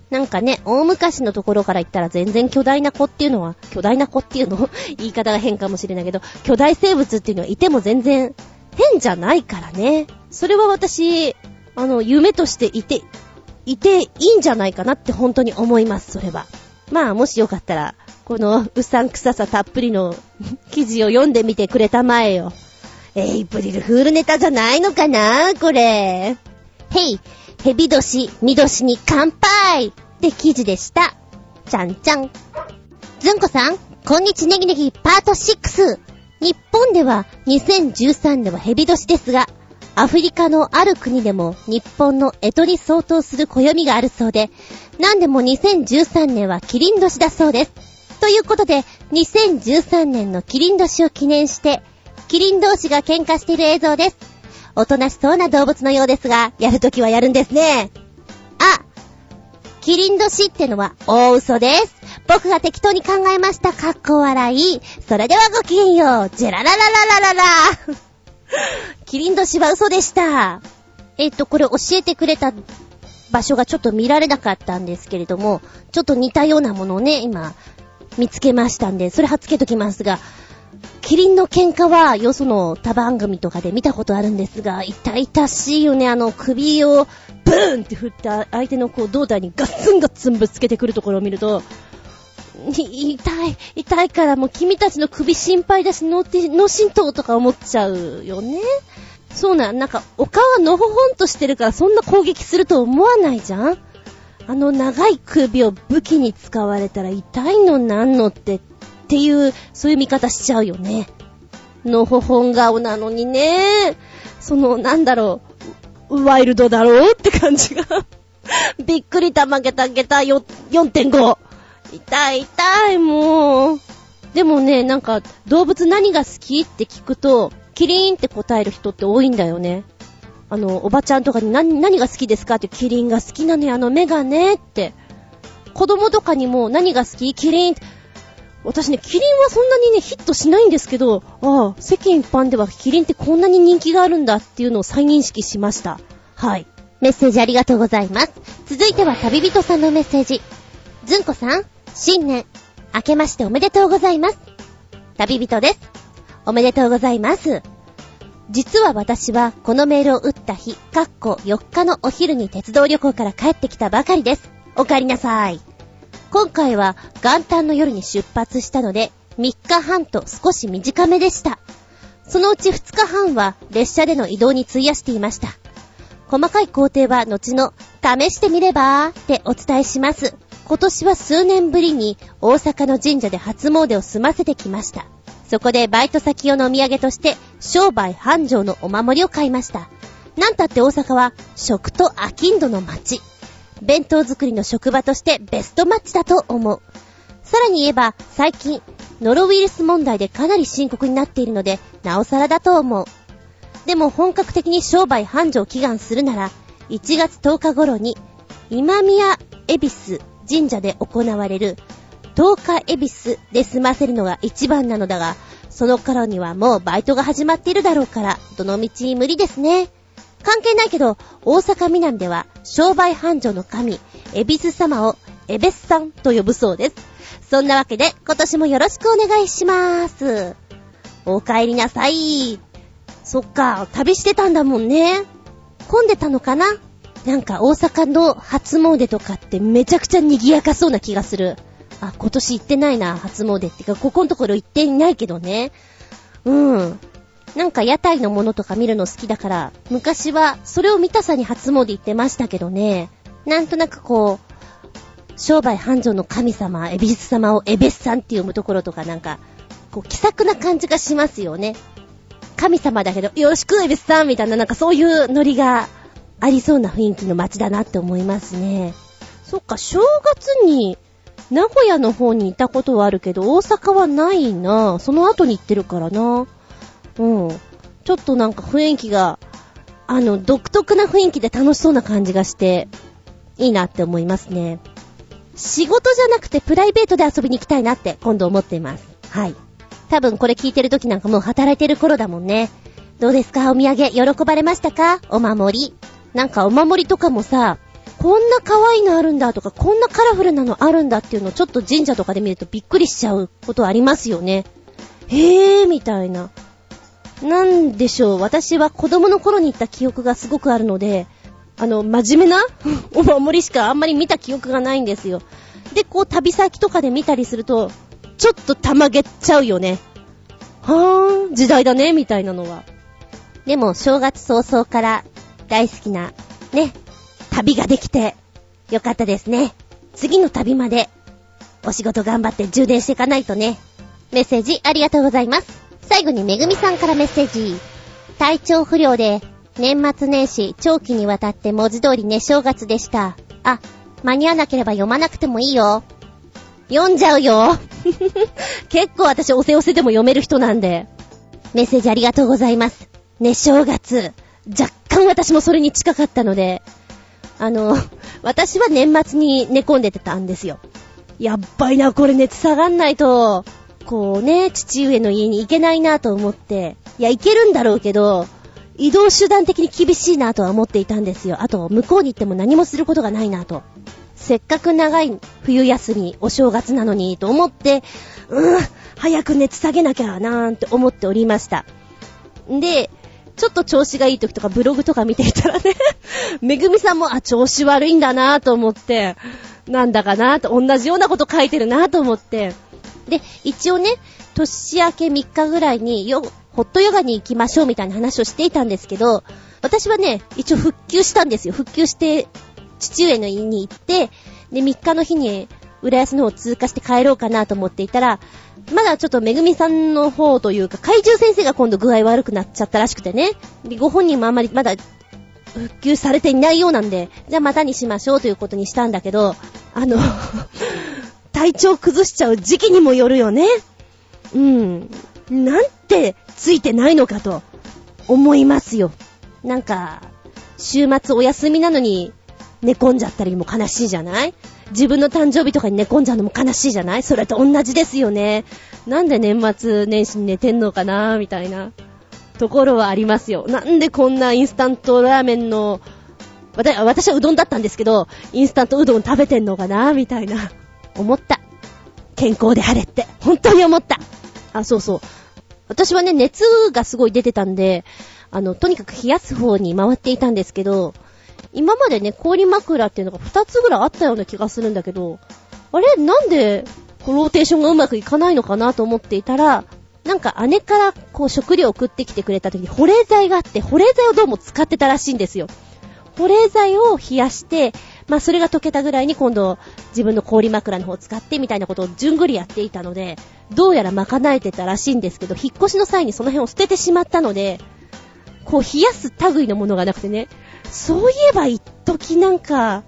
なんかね、大昔のところから言ったら全然巨大な子っていうのは、巨大な子っていうの [laughs] 言い方が変かもしれないけど、巨大生物っていうのはいても全然変じゃないからね。それは私、あの、夢としていて、いていいんじゃないかなって本当に思います、それは。まあ、もしよかったら、このうさんくささたっぷりの記事を読んでみてくれたまえよ。エイプリルフールネタじゃないのかなこれ。へい、ヘビ年、ミ年に乾杯って記事でした。ちゃんちゃん。ずんこさん、こんにちネギネギパート6。日本では2013年はヘビ年ですが、アフリカのある国でも日本の干支に相当する暦があるそうで、なんでも2013年はキリン年だそうです。ということで、2013年のキリン年を記念して、キリン同士が喧嘩している映像です。おとなしそうな動物のようですが、やるときはやるんですね。あキリン年ってのは大嘘です。僕が適当に考えました。かっこ笑い。それではごきげんよう。ジェラララララララ [laughs] キリン年は嘘でした。えっと、これ教えてくれた場所がちょっと見られなかったんですけれども、ちょっと似たようなものをね、今、見つけましたんで、それ貼っつけときますが、キリンの喧嘩は、よその他番組とかで見たことあるんですが、痛々しいよね。あの、首をブーンって振った相手のこう胴体にガッツンガッツンぶつけてくるところを見ると、痛い、痛いからもう君たちの首心配だし、脳震盪とか思っちゃうよね。そうなん、なんか、お顔はのほほんとしてるからそんな攻撃すると思わないじゃんあの長い首を武器に使われたら痛いのなんのって、っていう、そういう見方しちゃうよね。のほほん顔なのにね。その、なんだろう、ワイルドだろうって感じが。[laughs] びっくりたまげたげた4.5。痛い痛い、もう。でもね、なんか、動物何が好きって聞くと、キリンって答える人って多いんだよね。あの、おばちゃんとかに何、何が好きですかってキリンが好きなのよ、あの目がねって子供とかにも何が好き？キリンって。私ね、キリンはそんなにね、ヒットしないんですけど、ああ、世間一般ではキリンってこんなに人気があるんだっていうのを再認識しました。はい。メッセージありがとうございます。続いては旅人さんのメッセージ。ずんこさん、新年、明けましておめでとうございます。旅人です。おめでとうございます。実は私はこのメールを打った日、かっこ4日のお昼に鉄道旅行から帰ってきたばかりです。お帰りなさい。今回は元旦の夜に出発したので、3日半と少し短めでした。そのうち2日半は列車での移動に費やしていました。細かい工程は後の試してみればーってお伝えします。今年は数年ぶりに大阪の神社で初詣を済ませてきました。そこでバイト先用のお土産として商売繁盛のお守りを買いました。なんたって大阪は食と飽きんどの街。弁当作りの職場としてベストマッチだと思う。さらに言えば最近ノロウイルス問題でかなり深刻になっているのでなおさらだと思う。でも本格的に商売繁盛を祈願するなら1月10日頃に今宮恵比寿神社で行われる10日恵比寿で済ませるのが一番なのだが、その頃にはもうバイトが始まっているだろうから、どの道無理ですね。関係ないけど、大阪南では商売繁盛の神、恵比寿様をエベスさんと呼ぶそうです。そんなわけで、今年もよろしくお願いしまーす。お帰りなさい。そっか、旅してたんだもんね。混んでたのかな？なんか大阪の初詣とかってめちゃくちゃ賑やかそうな気がする。あ、今年行ってないな、初詣ってか、ここのところ行っていないけどね。うん。なんか屋台のものとか見るの好きだから、昔はそれを見たさに初詣行ってましたけどね。なんとなくこう、商売繁盛の神様、エビス様をエベスさんって読むところとかなんか、こう気さくな感じがしますよね。神様だけど、よろしくエビスさんみたいななんかそういうノリがありそうな雰囲気の街だなって思いますね。そっか、正月に名古屋の方にいたことはあるけど、大阪はないなその後に行ってるからなうん。ちょっとなんか雰囲気が、あの、独特な雰囲気で楽しそうな感じがして、いいなって思いますね。仕事じゃなくてプライベートで遊びに行きたいなって今度思っています。はい。多分これ聞いてる時なんかもう働いてる頃だもんね。どうですか？お土産喜ばれましたか？お守り。なんかお守りとかもさ、こんな可愛いのあるんだとか、こんなカラフルなのあるんだっていうのをちょっと神社とかで見るとびっくりしちゃうことありますよね。へぇーみたいな。なんでしょう、私は子供の頃に行った記憶がすごくあるので、あの、真面目な [laughs] お守りしかあんまり見た記憶がないんですよ。で、こう旅先とかで見たりすると、ちょっとたまげっちゃうよね。はーん、時代だね、みたいなのは。でも、正月早々から大好きな、ね、旅ができて、よかったですね。次の旅まで、お仕事頑張って充電していかないとね。メッセージありがとうございます。最後にめぐみさんからメッセージ。体調不良で、年末年始、長期にわたって文字通りね、正月でした。あ、間に合わなければ読まなくてもいいよ。読んじゃうよ。[laughs] 結構私おせおせでも読める人なんで。メッセージありがとうございます。ね、正月。若干私もそれに近かったので、あの、私は年末に寝込んでてたんですよ。やっばいな、これ熱下がんないと、こうね、父上の家に行けないなと思って、いや、行けるんだろうけど、移動手段的に厳しいなとは思っていたんですよ。あと、向こうに行っても何もすることがないなと。せっかく長い冬休み、お正月なのに、と思って、うん、早く熱下げなきゃなーんって思っておりました。で、ちょっと調子がいい時とかブログとか見ていたらね [laughs] めぐみさんも、あ、調子悪いんだなぁと思って、なんだかなぁと、同じようなこと書いてるなぁと思って。で、一応ね、年明け3日ぐらいによ、ホットヨガに行きましょうみたいな話をしていたんですけど、私はね、一応復旧したんですよ。復旧して、父上の家に行って、で、3日の日に、浦安の方を通過して帰ろうかなと思っていたら、まだちょっとめぐみさんの方というか、怪獣先生が今度具合悪くなっちゃったらしくてね。ご本人もあんまりまだ復旧されていないようなんで、じゃあまたにしましょうということにしたんだけど、あの [laughs] 体調崩しちゃう時期にもよるよね。うん。なんてついてないのかと思いますよ。なんか、週末お休みなのに、寝込んじゃったりも悲しいじゃない？自分の誕生日とかに寝込んじゃうのも悲しいじゃない？それと同じですよね。なんで年末年始に寝てんのかなみたいなところはありますよ。なんでこんなインスタントラーメンの、私はうどんだったんですけど、インスタントうどん食べてんのかなみたいな。思った。健康で晴れって。本当に思った。あ、そうそう。私はね、熱がすごい出てたんで、あの、とにかく冷やす方に回っていたんですけど、今までね、氷枕っていうのが2つぐらいあったような気がするんだけど、あれ？なんで、ローテーションがうまくいかないのかなと思っていたら、なんか姉からこう食料送ってきてくれた時に保冷剤があって、保冷剤をどうも使ってたらしいんですよ。保冷剤を冷やして、まあそれが溶けたぐらいに今度自分の氷枕の方を使ってみたいなことをじゅんぐりやっていたので、どうやら賄えてたらしいんですけど、引っ越しの際にその辺を捨ててしまったので、こう冷やす類のものがなくてね、そういえば一時なんか、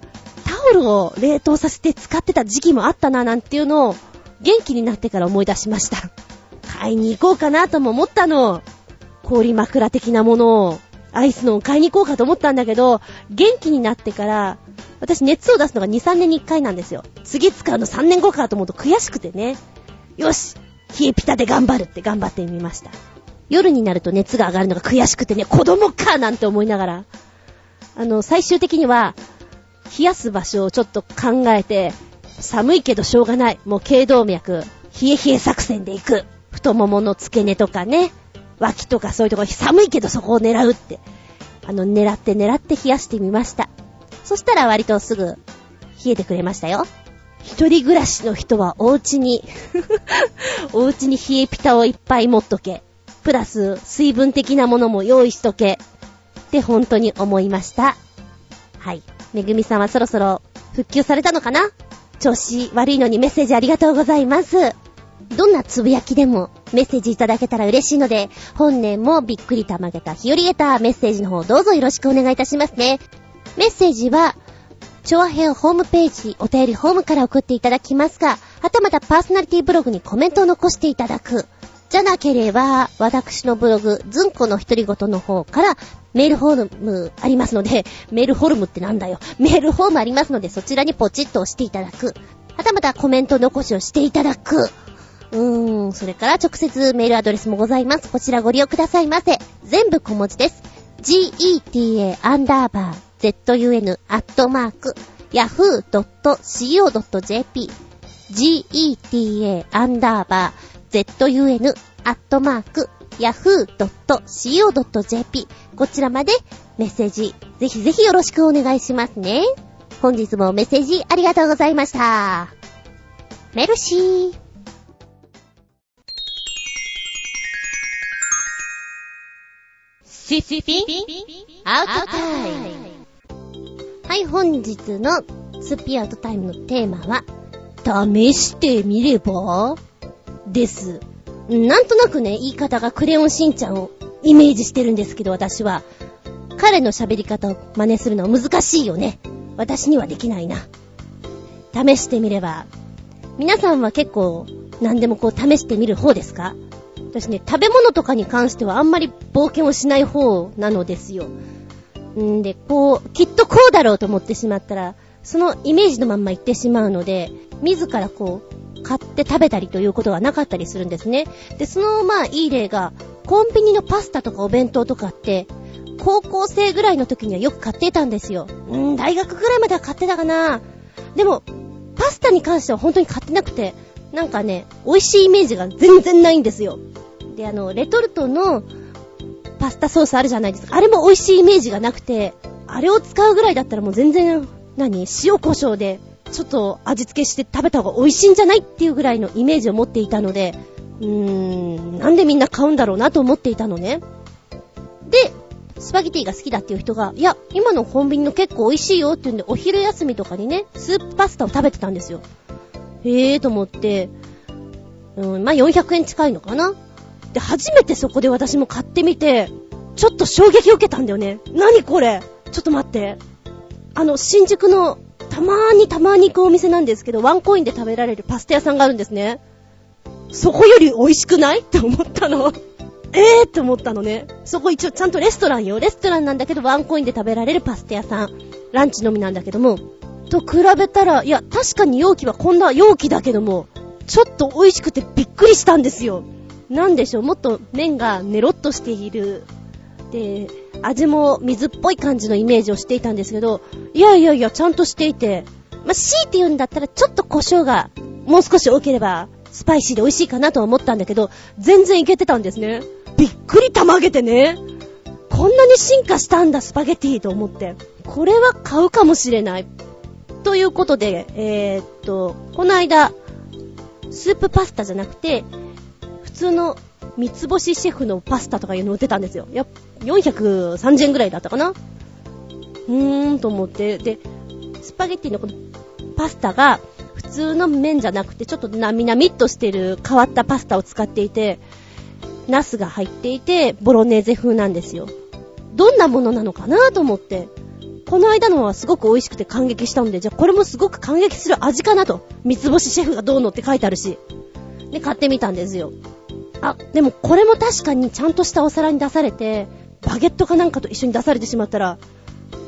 タオルを冷凍させて使ってた時期もあったななんていうのを元気になってから思い出しました。[laughs] 買いに行こうかなとも思ったの。氷枕的なものを、アイスのを買いに行こうかと思ったんだけど、元気になってから、私熱を出すのが2、3年に1回なんですよ。次使うの3年後かと思うと悔しくてね。よし冷えピタで頑張るって頑張ってみました。夜になると熱が上がるのが悔しくてね、子供かなんて思いながら。あの、最終的には、冷やす場所をちょっと考えて、寒いけどしょうがない。もう頸動脈、冷え冷え作戦で行く。太ももの付け根とかね、脇とかそういうところ寒いけどそこを狙うって。あの、狙って狙って冷やしてみました。そしたら割とすぐ冷えてくれましたよ。一人暮らしの人はお家に [laughs] お家に冷えピタをいっぱい持っとけ。プラス水分的なものも用意しとけ。って本当に思いました。はい。めぐみさんはそろそろ復旧されたのかな？調子悪いのにメッセージありがとうございます。どんなつぶやきでもメッセージいただけたら嬉しいので、本年もびっくりたまげた日和げたメッセージの方どうぞよろしくお願いいたしますね。メッセージは、チョアヘオホームページ、お便りホームから送っていただきますが、はたまたパーソナリティブログにコメントを残していただく。じゃなければ、私のブログ、ずんこの独り言の方から、メールフォームありますので、メールフォルムってなんだよ。メールフォームありますので、そちらにポチッと押していただく。はたまたコメント残しをしていただく。うーん、それから直接メールアドレスもございます。こちらご利用くださいませ。全部小文字です。geta アンダーバー zun アットマーク yahoo.co.jp geta アンダーバー zun アットマーク yahoo.co.jp こちらまでメッセージぜひぜひよろしくお願いしますね。本日もメッセージありがとうございました。メルシー。シシピアウトタイムはい、本日のスピアウトタイムのテーマは、試してみれば？です。なんとなくね、言い方がクレヨンしんちゃんをイメージしてるんですけど、私は。彼の喋り方を真似するのは難しいよね。私にはできないな。試してみれば。皆さんは結構何でもこう試してみる方ですか？私ね、食べ物とかに関してはあんまり冒険をしない方なのですよ。んで、こう、きっとこうだろうと思ってしまったら、そのイメージのまんま言ってしまうので、自らこう、買って食べたりということがなかったりするんですね。で、そのまあいい例が、コンビニのパスタとかお弁当とかって、高校生ぐらいの時にはよく買ってたんですよ。うん、大学ぐらいまでは買ってたかな。でも、パスタに関しては本当に買ってなくて、なんかね、美味しいイメージが全然ないんですよ。で、あの、レトルトのパスタソースあるじゃないですか。あれも美味しいイメージがなくて、あれを使うぐらいだったらもう全然、何塩胡椒で、ちょっと味付けして食べた方が美味しいんじゃないっていうぐらいのイメージを持っていたので、うーん、なんでみんな買うんだろうなと思っていたのね。で、スパゲティが好きだっていう人が、いや、今のコンビニの結構美味しいよって言うんで、お昼休みとかにね、スープパスタを食べてたんですよ。へえと思って、うん、まあ、400円近いのかなで、初めてそこで私も買ってみて、ちょっと衝撃を受けたんだよね。何これ？ちょっと待って。あの、新宿の、たまーにたまーに行くお店なんですけど、ワンコインで食べられるパスタ屋さんがあるんですね。そこより美味しくない？って思ったの。えー？って思ったのね。そこ一応ちゃんとレストランよ。レストランなんだけどワンコインで食べられるパスタ屋さん。ランチのみなんだけども、と比べたら、いや、確かに容器はこんな容器だけども、ちょっと美味しくてびっくりしたんですよ。なんでしょう、もっと麺がネロッとしている。で、味も水っぽい感じのイメージをしていたんですけど、いやいやいや、ちゃんとしていて、まあ、強いて言うんだったらちょっと胡椒がもう少し多ければ、スパイシーで美味しいかなとは思ったんだけど、全然いけてたんですね。びっくりたまげてね。こんなに進化したんだ、スパゲティと思って。これは買うかもしれない。ということで、えー、っと、この間、スープパスタじゃなくて、普通の三つ星シェフのパスタとかいうの売ってたんですよ。や、430円ぐらいだったかなうーんと思って、で、スパゲッティのこのパスタが、普通の麺じゃなくて、ちょっとなみなみっとしてる変わったパスタを使っていて、ナスが入っていて、ボロネーゼ風なんですよ。どんなものなのかなと思って、この間のはすごく美味しくて感激したので、じゃあこれもすごく感激する味かなと。三つ星シェフがどうのって書いてあるし。で、買ってみたんですよ。あ、でもこれも確かにちゃんとしたお皿に出されて、バゲットかなんかと一緒に出されてしまったら、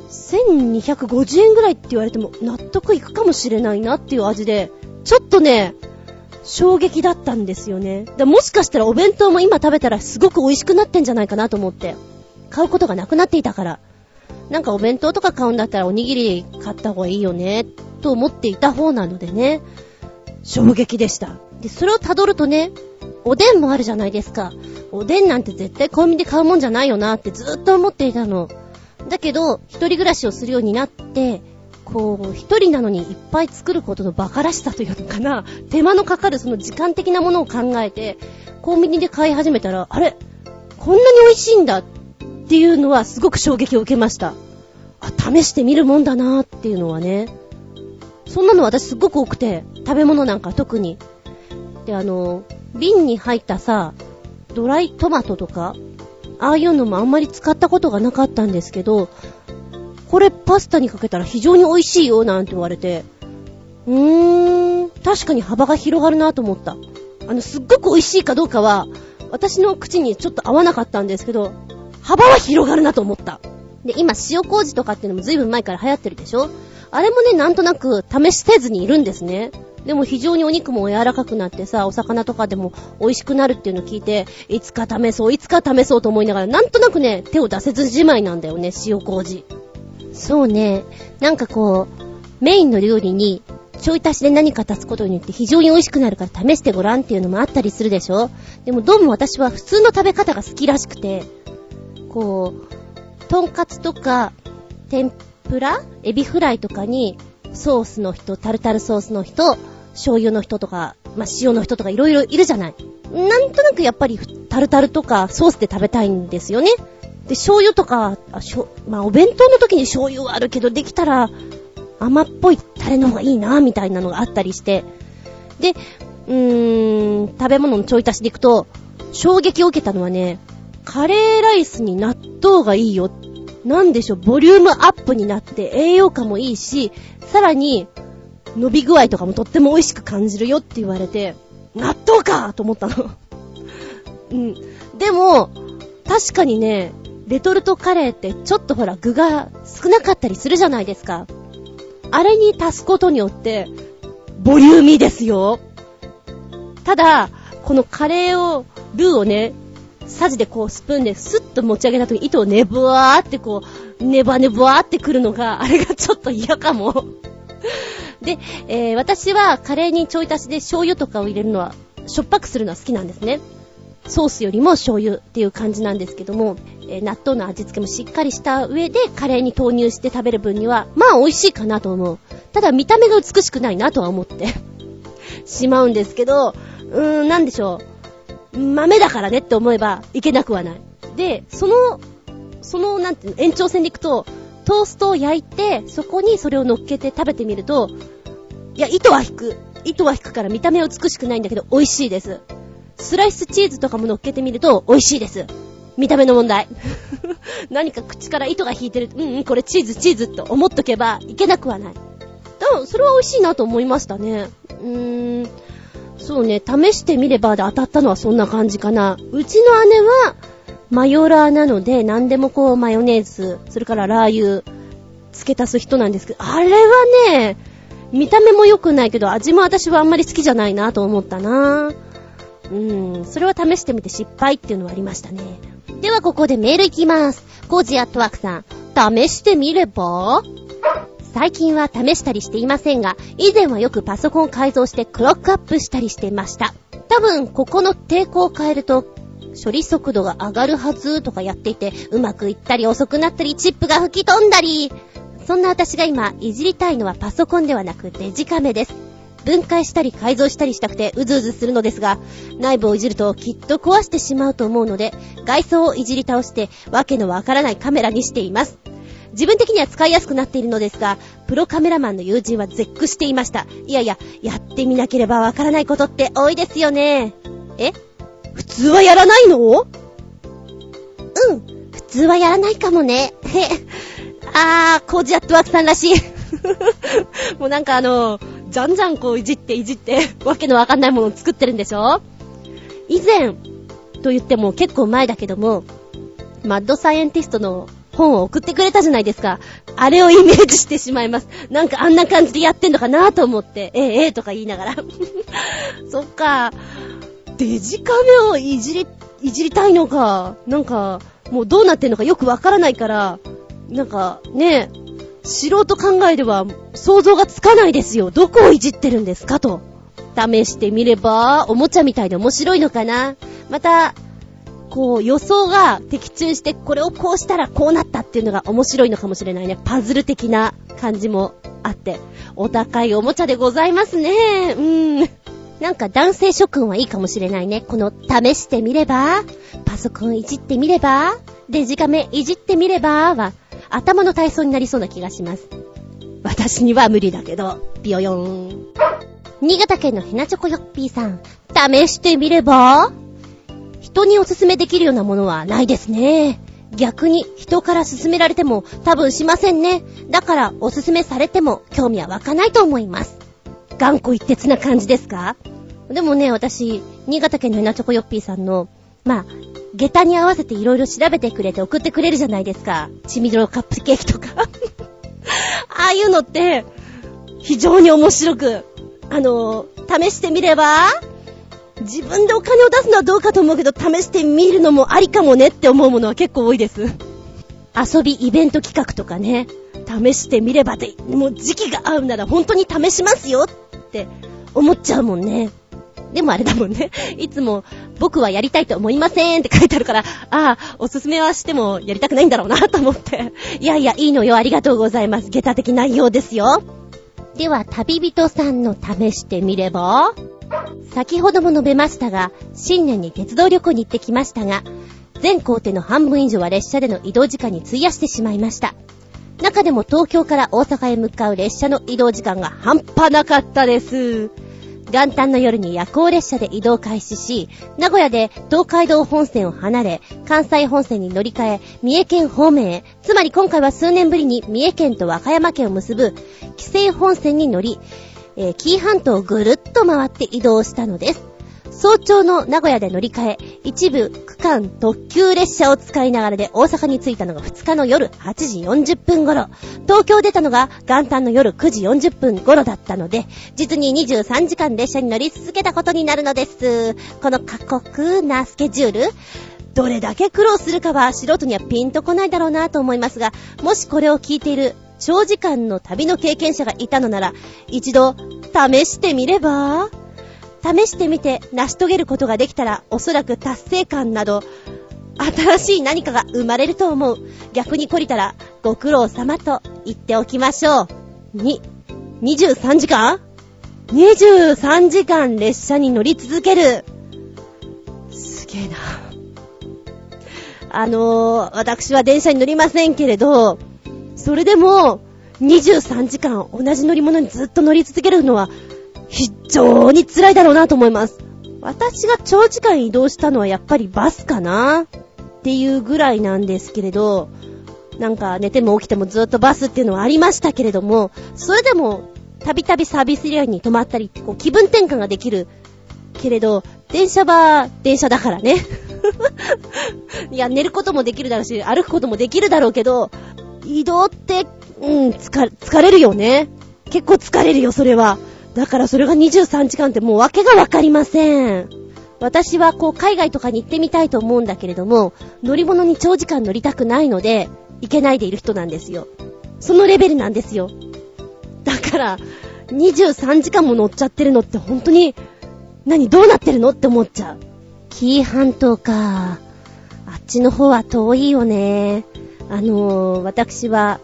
1250円ぐらいって言われても納得いくかもしれないなっていう味で、ちょっとね、衝撃だったんですよね。でもしかしたらお弁当も今食べたらすごく美味しくなってんじゃないかなと思って。買うことがなくなっていたから。なんかお弁当とか買うんだったらおにぎり買った方がいいよね、と思っていた方なのでね、衝撃でした。で、それを辿るとね、おでんもあるじゃないですか。おでんなんて絶対コンビニで買うもんじゃないよなってずっと思っていたの。だけど、一人暮らしをするようになって、こう、一人なのにいっぱい作ることの馬鹿らしさというのかな、手間のかかるその時間的なものを考えて、コンビニで買い始めたら、あれ？こんなに美味しいんだっていうのはすごく衝撃を受けました。あ、試してみるもんだなーっていうのはね。そんなの私すっごく多くて、食べ物なんか特に。で、あの、瓶に入ったさ、ドライトマトとか、ああいうのもあんまり使ったことがなかったんですけど、これパスタにかけたら非常に美味しいよなんて言われて、うーん、確かに幅が広がるなと思った。あの、すっごく美味しいかどうかは、私の口にちょっと合わなかったんですけど、幅は広がるなと思った。で、今、塩麹とかっていうのも随分前から流行ってるでしょ？あれもね、なんとなく試しせずにいるんですね。でも非常にお肉も柔らかくなってさ、お魚とかでも美味しくなるっていうのを聞いて、いつか試そう、いつか試そうと思いながら、なんとなくね、手を出せずじまいなんだよね、塩麹。そうね、なんかこう、メインの料理に、ちょい足しで何か足すことによって非常に美味しくなるから試してごらんっていうのもあったりするでしょ？でもどうも私は普通の食べ方が好きらしくて、こう、とんかつとか、天ぷら？エビフライとかに、ソースの人、タルタルソースの人、醤油の人とか、まあ、塩の人とかいろいろいるじゃない。なんとなくやっぱりタルタルとかソースで食べたいんですよね。で、醤油とか、あしょまあ、お弁当の時に醤油はあるけど、できたら甘っぽいタレの方がいいな、みたいなのがあったりして。で、うーん、食べ物のちょい足しでいくと、衝撃を受けたのはね、カレーライスに納豆がいいよ。なんでしょう、ボリュームアップになって栄養価もいいし、さらに、伸び具合とかもとっても美味しく感じるよって言われて、納豆かと思ったの。[laughs] うん。でも、確かにね、レトルトカレーってちょっとほら具が少なかったりするじゃないですか。あれに足すことによって、ボリューミーですよ。ただ、このカレーを、ルーをね、サジでこうスプーンでスッと持ち上げた時に糸をねぶわーってこう、ネバネブわーってくるのが、[laughs] あれがちょっと嫌かも。[laughs] で、えー、私はカレーにちょい足しで醤油とかを入れるのは、しょっぱくするのは好きなんですね。ソースよりも醤油っていう感じなんですけども、えー、納豆の味付けもしっかりした上でカレーに投入して食べる分には、まあ美味しいかなと思う。ただ見た目が美しくないなとは思って [laughs] しまうんですけど、うーん、なんでしょう。豆だからねって思えばいけなくはない。で、その、その、なんていうの、延長線でいくと、トーストを焼いて、そこにそれを乗っけて食べてみると、いや、糸は引く。糸は引くから見た目は美しくないんだけど、美味しいです。スライスチーズとかも乗っけてみると、美味しいです。見た目の問題。[laughs] 何か口から糸が引いてる、うんうん、これチーズ、チーズと思っとけばいけなくはない。だそれは美味しいなと思いましたね。うーん。そうね、試してみればで当たったのはそんな感じかな。うちの姉は、マヨラーなので、何でもこう、マヨネーズ、それからラー油、付け足す人なんですけど、あれはね、見た目も良くないけど、味も私はあんまり好きじゃないなと思ったなうん、それは試してみて失敗っていうのはありましたね。ではここでメールいきます。コージアットワークさん、試してみれば？最近は試したりしていませんが、以前はよくパソコン改造してクロックアップしたりしていました。多分、ここの抵抗を変えると、処理速度が上がるはずとかやっていて、うまくいったり遅くなったり、チップが吹き飛んだり。そんな私が今、いじりたいのはパソコンではなくデジカメです。分解したり改造したりしたくてうずうずするのですが、内部をいじるときっと壊してしまうと思うので、外装をいじり倒して、わけのわからないカメラにしています。自分的には使いやすくなっているのですが、プロカメラマンの友人は絶句していました。いやいや、やってみなければわからないことって多いですよね。え？普通はやらないの？うん。普通はやらないかもね。へ。あー、コージアットワークさんらしい。[laughs] もうなんかあの、じゃんじゃんこういじっていじって、わけのわかんないものを作ってるんでしょ？以前、と言っても結構前だけども、マッドサイエンティストの本を送ってくれたじゃないですか。あれをイメージしてしまいます。なんかあんな感じでやってんのかなと思って、ええええとか言いながら。[laughs] そっか。デジカメをいじり、いじりたいのか。なんか、もうどうなってんのかよくわからないから、なんか、ね素人考えでは想像がつかないですよ。どこをいじってるんですかと。試してみれば、おもちゃみたいで面白いのかな。また、こう予想が的中してこれをこうしたらこうなったっていうのが面白いのかもしれないね。パズル的な感じもあって。お高いおもちゃでございますね。うーん。なんか男性諸君はいいかもしれないね。この試してみれば、パソコンいじってみれば、デジカメいじってみればは、頭の体操になりそうな気がします。私には無理だけど、ビヨヨーン。新潟県のヘナチョコヨッピーさん、試してみれば人におすすめできるようなものはないですね。逆に人から勧められても多分しませんね。だからおすすめされても興味は湧かないと思います。頑固一徹な感じですか？でもね、私、新潟県のヘナチョコヨッピーさんの、まあ、下駄に合わせて色々調べてくれて送ってくれるじゃないですか。チミドロカップケーキとか [laughs] ああいうのって、非常に面白く、あの、試してみれば、自分でお金を出すのはどうかと思うけど、試してみるのもありかもねって思うものは結構多いです。遊びイベント企画とかね、試してみればで、もう時期が合うなら本当に試しますよって思っちゃうもんね。でもあれだもんね。いつも、僕はやりたいと思いませんって書いてあるから、ああ、おすすめはしてもやりたくないんだろうなと思って。いやいや、いいのよ、ありがとうございます。下駄的内容ですよ。では、旅人さんの試してみれば？先ほども述べましたが、新年に鉄道旅行に行ってきましたが、全行程の半分以上は列車での移動時間に費やしてしまいました。中でも東京から大阪へ向かう列車の移動時間が半端なかったです。元旦の夜に夜行列車で移動開始し、名古屋で東海道本線を離れ、関西本線に乗り換え、三重県方面へ、つまり今回は数年ぶりに三重県と和歌山県を結ぶ、紀勢本線に乗り、えー、紀伊半島をぐるっと回って移動したのです。早朝の名古屋で乗り換え、一部区間特急列車を使いながらで大阪に着いたのが2日の夜8時40分頃、東京出たのが元旦の夜9時40分頃だったので、実に23時間列車に乗り続けたことになるのです。この過酷なスケジュール、どれだけ苦労するかは素人にはピンとこないだろうなと思いますが、もしこれを聞いている長時間の旅の経験者がいたのなら、一度試してみれば試してみて成し遂げることができたら、おそらく達成感など、新しい何かが生まれると思う。逆に懲りたら、ご苦労様と言っておきましょう。に、23時間 ?23 時間列車に乗り続ける。すげえな。あのー、私は電車に乗りませんけれど、それでも、23時間同じ乗り物にずっと乗り続けるのは、非常に辛いだろうなと思います。私が長時間移動したのはやっぱりバスかな？っていうぐらいなんですけれど、なんか寝ても起きてもずっとバスっていうのはありましたけれども、それでもたびたびサービスエリアに泊まったりこう気分転換ができるけれど、電車は電車だからね。[laughs] いや、寝ることもできるだろうし、歩くこともできるだろうけど、移動ってうん、疲疲れるよね。結構疲れるよ、それは。だからそれが23時間ってもう訳がわかりません。私はこう海外とかに行ってみたいと思うんだけれども、乗り物に長時間乗りたくないので、行けないでいる人なんですよ。そのレベルなんですよ。だから、23時間も乗っちゃってるのって本当に、何どうなってるのって思っちゃう。紀伊半島か。あっちの方は遠いよね。あのー、私は、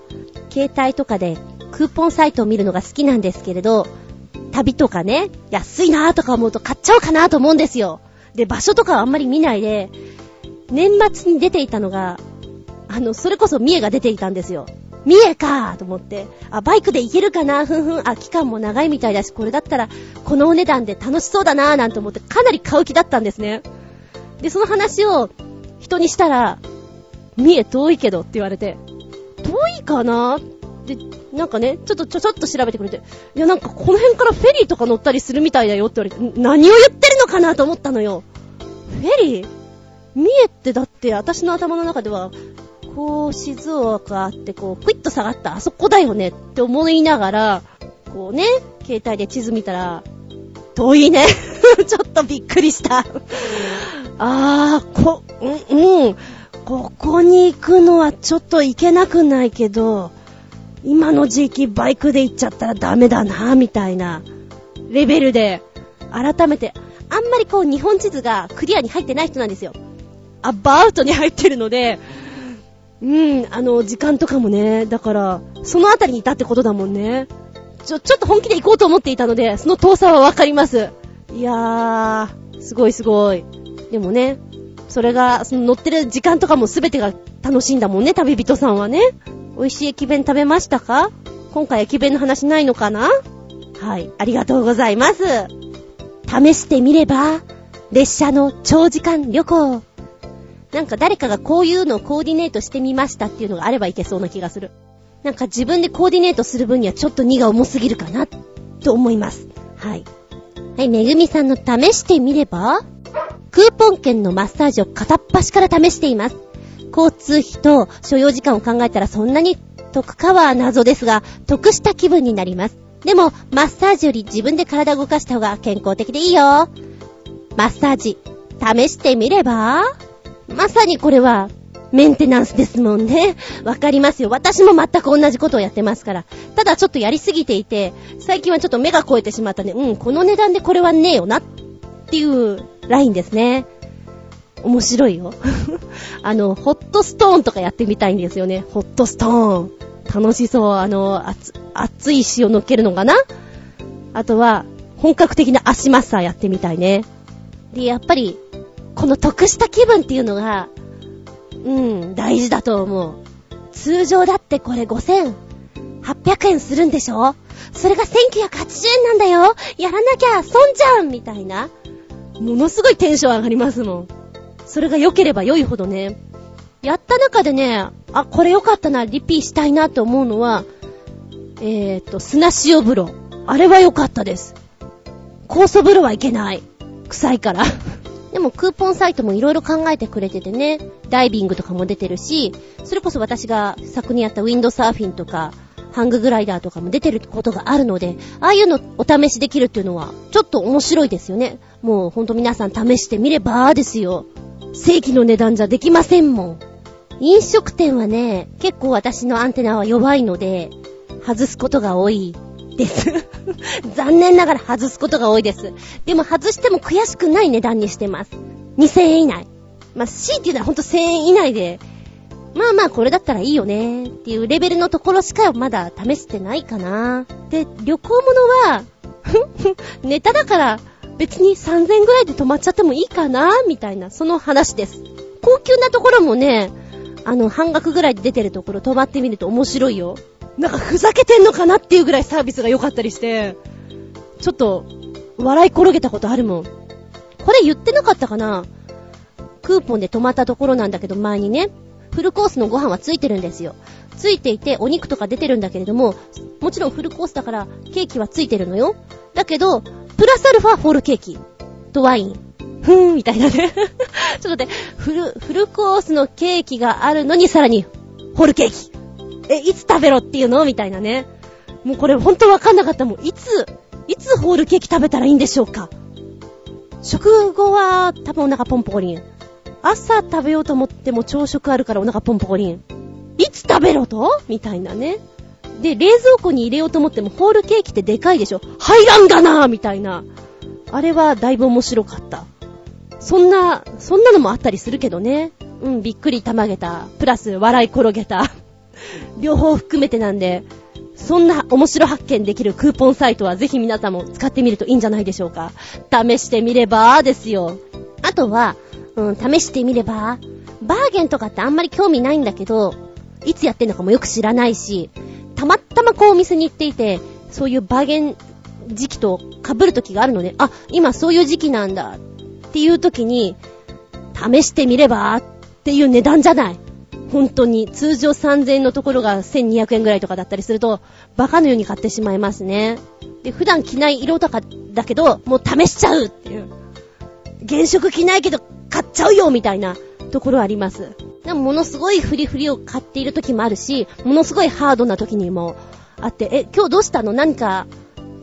携帯とかでクーポンサイトを見るのが好きなんですけれど、旅とかね、安いなーとか思うと買っちゃおうかなと思うんですよ。で、場所とかはあんまり見ないで、年末に出ていたのが、あの、それこそ三重が出ていたんですよ。三重かーと思って、あ、バイクで行けるかなふんふん、あ、期間も長いみたいだし、これだったら、このお値段で楽しそうだなーなんて思って、かなり買う気だったんですね。で、その話を、人にしたら、三重遠いけどって言われて、遠いかなで、なんかね、ちょっとちょちょっと調べてくれて、いやなんかこの辺からフェリーとか乗ったりするみたいだよって言われて、何を言ってるのかなと思ったのよ。フェリー？三重ってだって私の頭の中では、こう、静岡ってこう、クイッと下がったあそこだよねって思いながら、こうね、携帯で地図見たら、遠いね。[laughs] ちょっとびっくりした。あー、こ、うん、うん。ここに行くのはちょっと行けなくないけど、今の時期バイクで行っちゃったらダメだな、みたいなレベルで、改めて、あんまりこう日本地図がクリアに入ってない人なんですよ。アバウトに入ってるので、うん、あの、時間とかもね、だから、そのあたりにいたってことだもんね。ちょ、ちょっと本気で行こうと思っていたので、その遠さはわかります。いやー、すごいすごい。でもね、それが、その乗ってる時間とかも全てが楽しいんだもんね、旅人さんはね。美味しい駅弁食べましたか？今回駅弁の話ないのかな？はい、ありがとうございます。試してみれば、列車の長時間旅行。なんか誰かがこういうのをコーディネートしてみましたっていうのがあればいけそうな気がする。なんか自分でコーディネートする分にはちょっと荷が重すぎるかな、と思います。はい。はい、めぐみさんの試してみれば、クーポン券のマッサージを片っ端から試しています。交通費と所要時間を考えたらそんなに得かは謎ですが、得した気分になります。でも、マッサージより自分で体動かした方が健康的でいいよ。マッサージ、試してみれば？まさにこれは、メンテナンスですもんね。わかりますよ。私も全く同じことをやってますから。ただちょっとやりすぎていて、最近はちょっと目が超えてしまったんで、うん、この値段でこれはねえよな、っっていうラインですね。面白いよ。[laughs] あの、ホットストーンとかやってみたいんですよね。ホットストーン。楽しそう。あの、熱、熱い石を乗っけるのかな？あとは、本格的な足マッサーやってみたいね。で、やっぱり、この得した気分っていうのが、うん、大事だと思う。通常だってこれ5800円するんでしょ？それが1980円なんだよやらなきゃ損じゃんみたいな。ものすごいテンション上がりますもん。それが良ければ良いほどね。やった中でね、あ、これ良かったな、リピーしたいなと思うのは、えーと、砂塩風呂。あれは良かったです。酵素風呂はいけない。臭いから。[laughs] でもクーポンサイトも色々考えてくれててね、ダイビングとかも出てるし、それこそ私が昨年やったウィンドサーフィンとか、ハンググライダーとかも出てることがあるので、ああいうのお試しできるっていうのは、ちょっと面白いですよね。もうほんと皆さん試してみればですよ。正規の値段じゃできませんもん。飲食店はね、結構私のアンテナは弱いので、外すことが多いです。[laughs] 残念ながら外すことが多いです。でも外しても悔しくない値段にしてます。2000円以内。まあ、C っていうのはほんと1000円以内で、まあまあこれだったらいいよねっていうレベルのところしかまだ試してないかな。で、旅行物は、ネタだから別に3000ぐらいで泊まっちゃってもいいかなみたいな、その話です。高級なところもね、あの、半額ぐらいで出てるところ泊まってみると面白いよ。なんかふざけてんのかなっていうぐらいサービスが良かったりして、ちょっと、笑い転げたことあるもん。これ言ってなかったかな？クーポンで泊まったところなんだけど前にね、フルコースのご飯はついてるんですよ。ついていてお肉とか出てるんだけれども、もちろんフルコースだからケーキはついてるのよ。だけど、プラスアルファホールケーキとワイン。ふーん、みたいなね。[laughs] ちょっと待って、フル、フルコースのケーキがあるのにさらに、ホールケーキ。え、いつ食べろっていうの？みたいなね。もうこれほんとわかんなかったもん。いつ、いつホールケーキ食べたらいいんでしょうか？食後は多分お腹ポンポコリン。朝食べようと思っても朝食あるからお腹ポンポコリン。いつ食べろと？みたいなね。で、冷蔵庫に入れようと思ってもホールケーキってでかいでしょ？入らんがなみたいな。あれはだいぶ面白かった。そんな、そんなのもあったりするけどね。うん、びっくりたまげた。プラス笑い転げた。[laughs] 両方含めてなんで、そんな面白発見できるクーポンサイトはぜひ皆さんも使ってみるといいんじゃないでしょうか。試してみればですよ。あとは、うん、試してみれば、バーゲンとかってあんまり興味ないんだけど、いつやってんのかもよく知らないし、たまたまこうお店に行っていて、そういうバーゲン時期と被る時があるので、あ、今そういう時期なんだっていう時に、試してみればっていう値段じゃない。本当に、通常3000円のところが1200円ぐらいとかだったりすると、バカのように買ってしまいますね。で、普段着ない色とかだけど、もう試しちゃうっていう。原色着ないけど、買っちゃうよみたいなところあります。でも、ものすごいフリフリを買っている時もあるし、ものすごいハードな時にもあって、え、今日どうしたの？何か、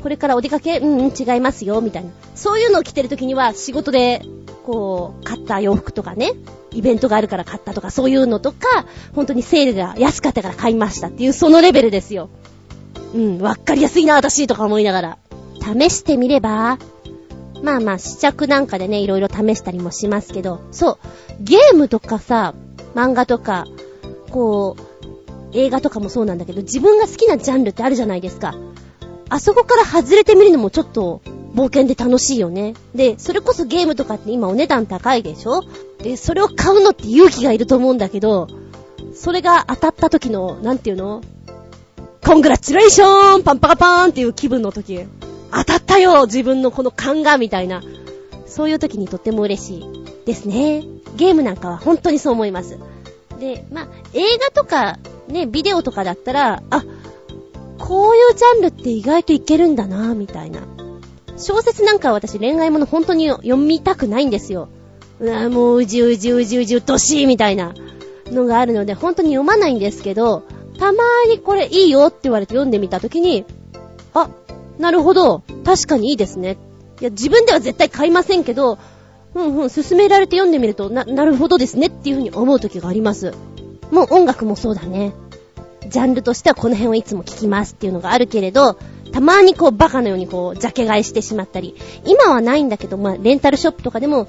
これからお出かけ？うん、うん違いますよ、みたいな。そういうのを着てる時には、仕事で、こう、買った洋服とかね、イベントがあるから買ったとか、そういうのとか、本当にセールが安かったから買いましたっていう、そのレベルですよ。うん、わかりやすいな、私とか思いながら。試してみれば、まあまあ、試着なんかでね、いろいろ試したりもしますけど、そう、ゲームとかさ、漫画とか、こう、映画とかもそうなんだけど、自分が好きなジャンルってあるじゃないですか。あそこから外れてみるのもちょっと冒険で楽しいよね。で、それこそゲームとかって今お値段高いでしょ？で、それを買うのって勇気がいると思うんだけど、それが当たった時の、なんていうの？コングラチュレーションパンパカパーンっていう気分の時、当たったよ自分のこの勘がみたいな。そういう時にとっても嬉しいですね。ゲームなんかは本当にそう思います。で、まあ、映画とか、ね、ビデオとかだったら、あ、こういうジャンルって意外といけるんだなみたいな。小説なんかは私恋愛物本当に読みたくないんですよ。うわ、もううじうじうじうじうっとしいみたいなのがあるので、本当に読まないんですけど、たまーにこれいいよって言われて読んでみたときに、なるほど、確かにいいですね。いや、自分では絶対買いませんけど、うんうん、勧められて読んでみると、な、なるほどですねっていうふうに思う時があります。もう音楽もそうだね。ジャンルとしてはこの辺をいつも聴きますっていうのがあるけれど、たまにこうバカのようにこう、ジャケ買いしてしまったり、今はないんだけど、まあ、レンタルショップとかでも、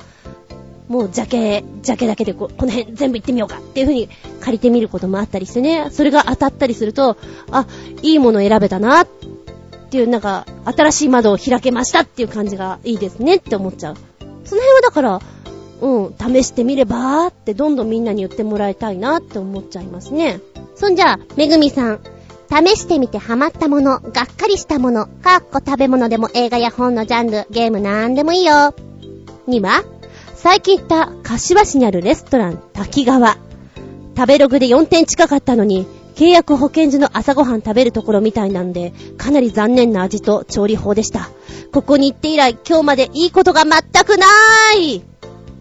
もうジャケ、ジャケだけでここの辺全部行ってみようかっていう風に借りてみることもあったりしてね、それが当たったりすると、あ、いいもの選べたなっっていう、なんか、新しい窓を開けましたっていう感じがいいですねって思っちゃう。その辺はだから、うん、試してみればーってどんどんみんなに言ってもらいたいなって思っちゃいますね。そんじゃあ、めぐみさん。試してみてハマったもの、がっかりしたもの、かっこ食べ物でも映画や本のジャンル、ゲームなんでもいいよ。には、最近行った柏市にあるレストラン滝川。食べログで4点近かったのに、契約保健所の朝ごはん食べるところみたいなんで、かなり残念な味と調理法でした。ここに行って以来、今日までいいことが全くなーい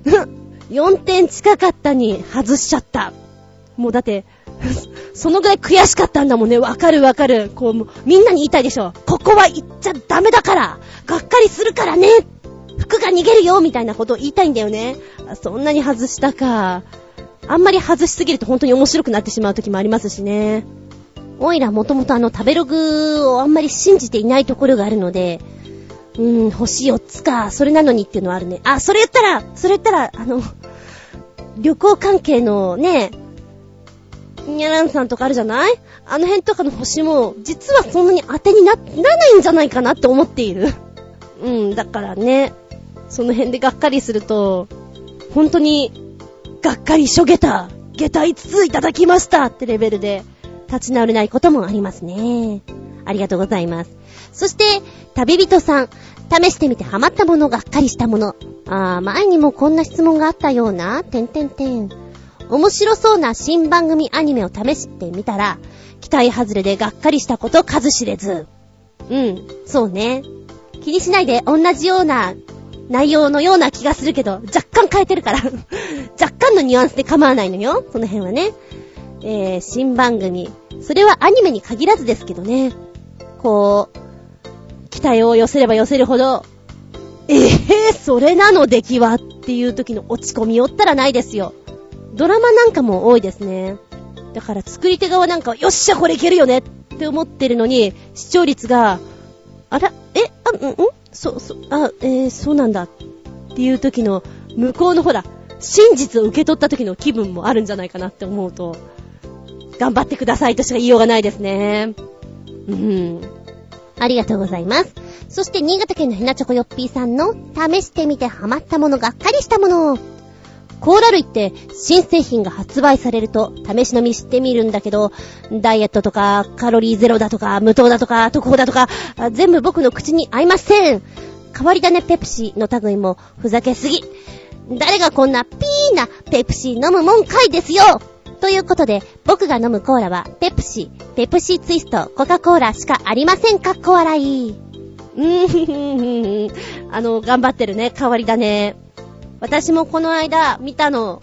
[laughs] !4 点近かったに外しちゃった。もうだって、[laughs] そのぐらい悔しかったんだもんね。わかるわかる。こう、みんなに言いたいでしょ。ここは行っちゃダメだからがっかりするからね服が逃げるよみたいなことを言いたいんだよね。そんなに外したか。あんまり外しすぎると本当に面白くなってしまう時もありますしね。おいらもともとあの食べログをあんまり信じていないところがあるので、うーん、星4つか、それなのにっていうのはあるね。あ、それ言ったら、それ言ったら、あの、旅行関係のね、ニャランさんとかあるじゃない？あの辺とかの星も、実はそんなに当てにな、ならないんじゃないかなって思っている。うん、だからね、その辺でがっかりすると、本当に、がっかりしょげた、下駄5ついただきましたってレベルで、立ち直れないこともありますね。ありがとうございます。そして、旅人さん、試してみてハマったもの、がっかりしたもの。あー、前にもこんな質問があったような、てんてんてん。面白そうな新番組アニメを試してみたら、期待外れでがっかりしたこと数知れず。うん、そうね。気にしないで同じような内容のような気がするけど、若干変えてるから [laughs] 若干のニュアンスで構わないのよ。その辺はね。えー、新番組。それはアニメに限らずですけどね。こう、期待を寄せれば寄せるほど、ええー、それなの出来はっていう時の落ち込みよったらないですよ。ドラマなんかも多いですね。だから作り手側なんかは、よっしゃこれいけるよねって思ってるのに、視聴率が、あら、え、あ、ん、ん？そ、そ、あ、えー、そうなんだっていう時の、向こうのほら、真実を受け取った時の気分もあるんじゃないかなって思うと、頑張ってくださいとしか言いようがないですね。うん。ありがとうございます。そして、新潟県のひなちょこよっぴーさんの、試してみてハマったもの、がっかりしたもの。コーラ類って新製品が発売されると試し飲みしてみるんだけど、ダイエットとかカロリーゼロだとか無糖だとか特報だとか、全部僕の口に合いません。変わり種ペプシーの類もふざけすぎ。誰がこんなピーなペプシー飲むもんかいですよということで、僕が飲むコーラは、ペプシー、ペプシーツイスト、コカ・コーラしかありませんか？っこ笑い。うーん、あの、頑張ってるね、変わり種。私もこの間見たの、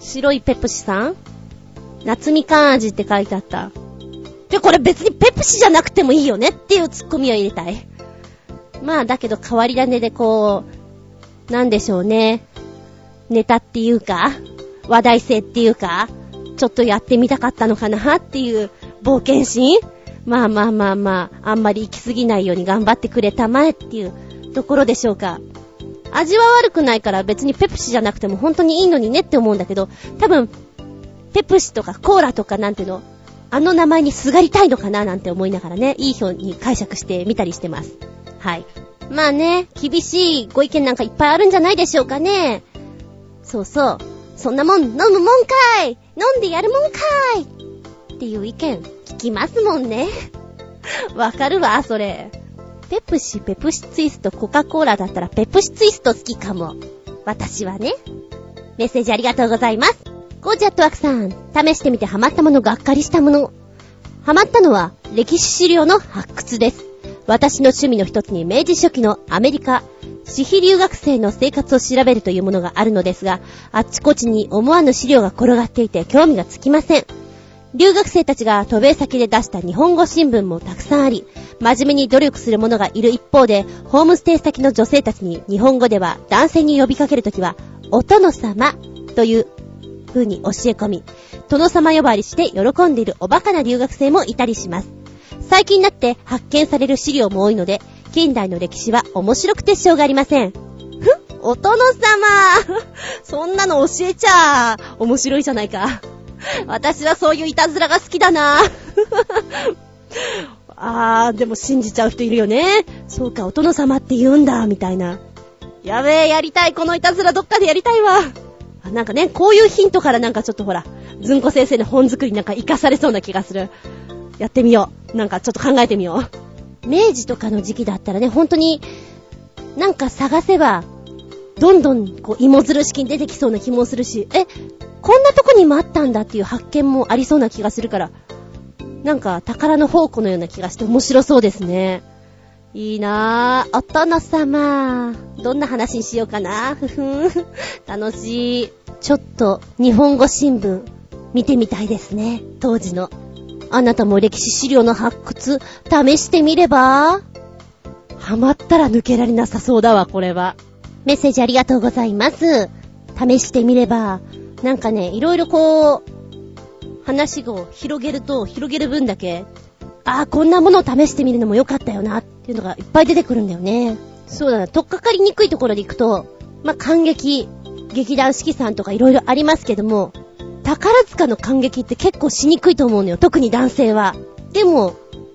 白いペプシさん？夏みかん味って書いてあった。で、これ別にペプシじゃなくてもいいよねっていうツッコミを入れたい。まあ、だけど変わり種でこう、なんでしょうね。ネタっていうか、話題性っていうか、ちょっとやってみたかったのかなっていう冒険心？まあまあまあまあ、あんまり行き過ぎないように頑張ってくれたまえっていうところでしょうか。味は悪くないから別にペプシじゃなくても本当にいいのにねって思うんだけど、多分、ペプシとかコーラとかなんていうの、あの名前にすがりたいのかななんて思いながらね、いい表に解釈してみたりしてます。はい。まあね、厳しいご意見なんかいっぱいあるんじゃないでしょうかね。そうそう。そんなもん飲むもんかい飲んでやるもんかいっていう意見聞きますもんね。[laughs] わかるわ、それ。ペプシ、ペプシツイスト、コカ・コーラだったらペプシツイスト好きかも。私はね。メッセージありがとうございます。ゴージャットワークさん、試してみてハマったもの、がっかりしたもの。ハマったのは、歴史資料の発掘です。私の趣味の一つに明治初期のアメリカ、私費留学生の生活を調べるというものがあるのですが、あっちこっちに思わぬ資料が転がっていて興味がつきません。留学生たちが渡米先で出した日本語新聞もたくさんあり、真面目に努力する者がいる一方で、ホームステイ先の女性たちに日本語では男性に呼びかけるときは、お殿様という風に教え込み、殿様呼ばわりして喜んでいるおバカな留学生もいたりします。最近になって発見される資料も多いので、近代の歴史は面白くてしょうがありません。ふお殿様 [laughs] そんなの教えちゃ面白いじゃないか。私はそういういたずらが好きだな [laughs] あー、でも信じちゃう人いるよね。そうか、お殿様って言うんだ、みたいな。やべえ、やりたい、このいたずらどっかでやりたいわ。なんかね、こういうヒントからなんかちょっとほら、ずんこ先生の本作りなんか活かされそうな気がする。やってみよう。なんかちょっと考えてみよう。明治とかの時期だったらね、本当に、なんか探せば、どんどん、こう、芋づる式に出てきそうな気もするし、え、こんなとこにもあったんだっていう発見もありそうな気がするから、なんか宝の宝庫のような気がして面白そうですね。いいなぁ。お殿様。どんな話にしようかな。ふふん。楽しい。ちょっと日本語新聞見てみたいですね。当時の。あなたも歴史資料の発掘試してみればハマったら抜けられなさそうだわ、これは。メッセージありがとうございます。試してみれば。なんかね、いろいろこう、話を広げると、広げる分だけ、ああ、こんなものを試してみるのもよかったよな、っていうのがいっぱい出てくるんだよね。そうだな、とっかかりにくいところで行くと、まあ、感激、劇団四季さんとかいろいろありますけども、宝塚の感激って結構しにくいと思うのよ、特に男性は。でも、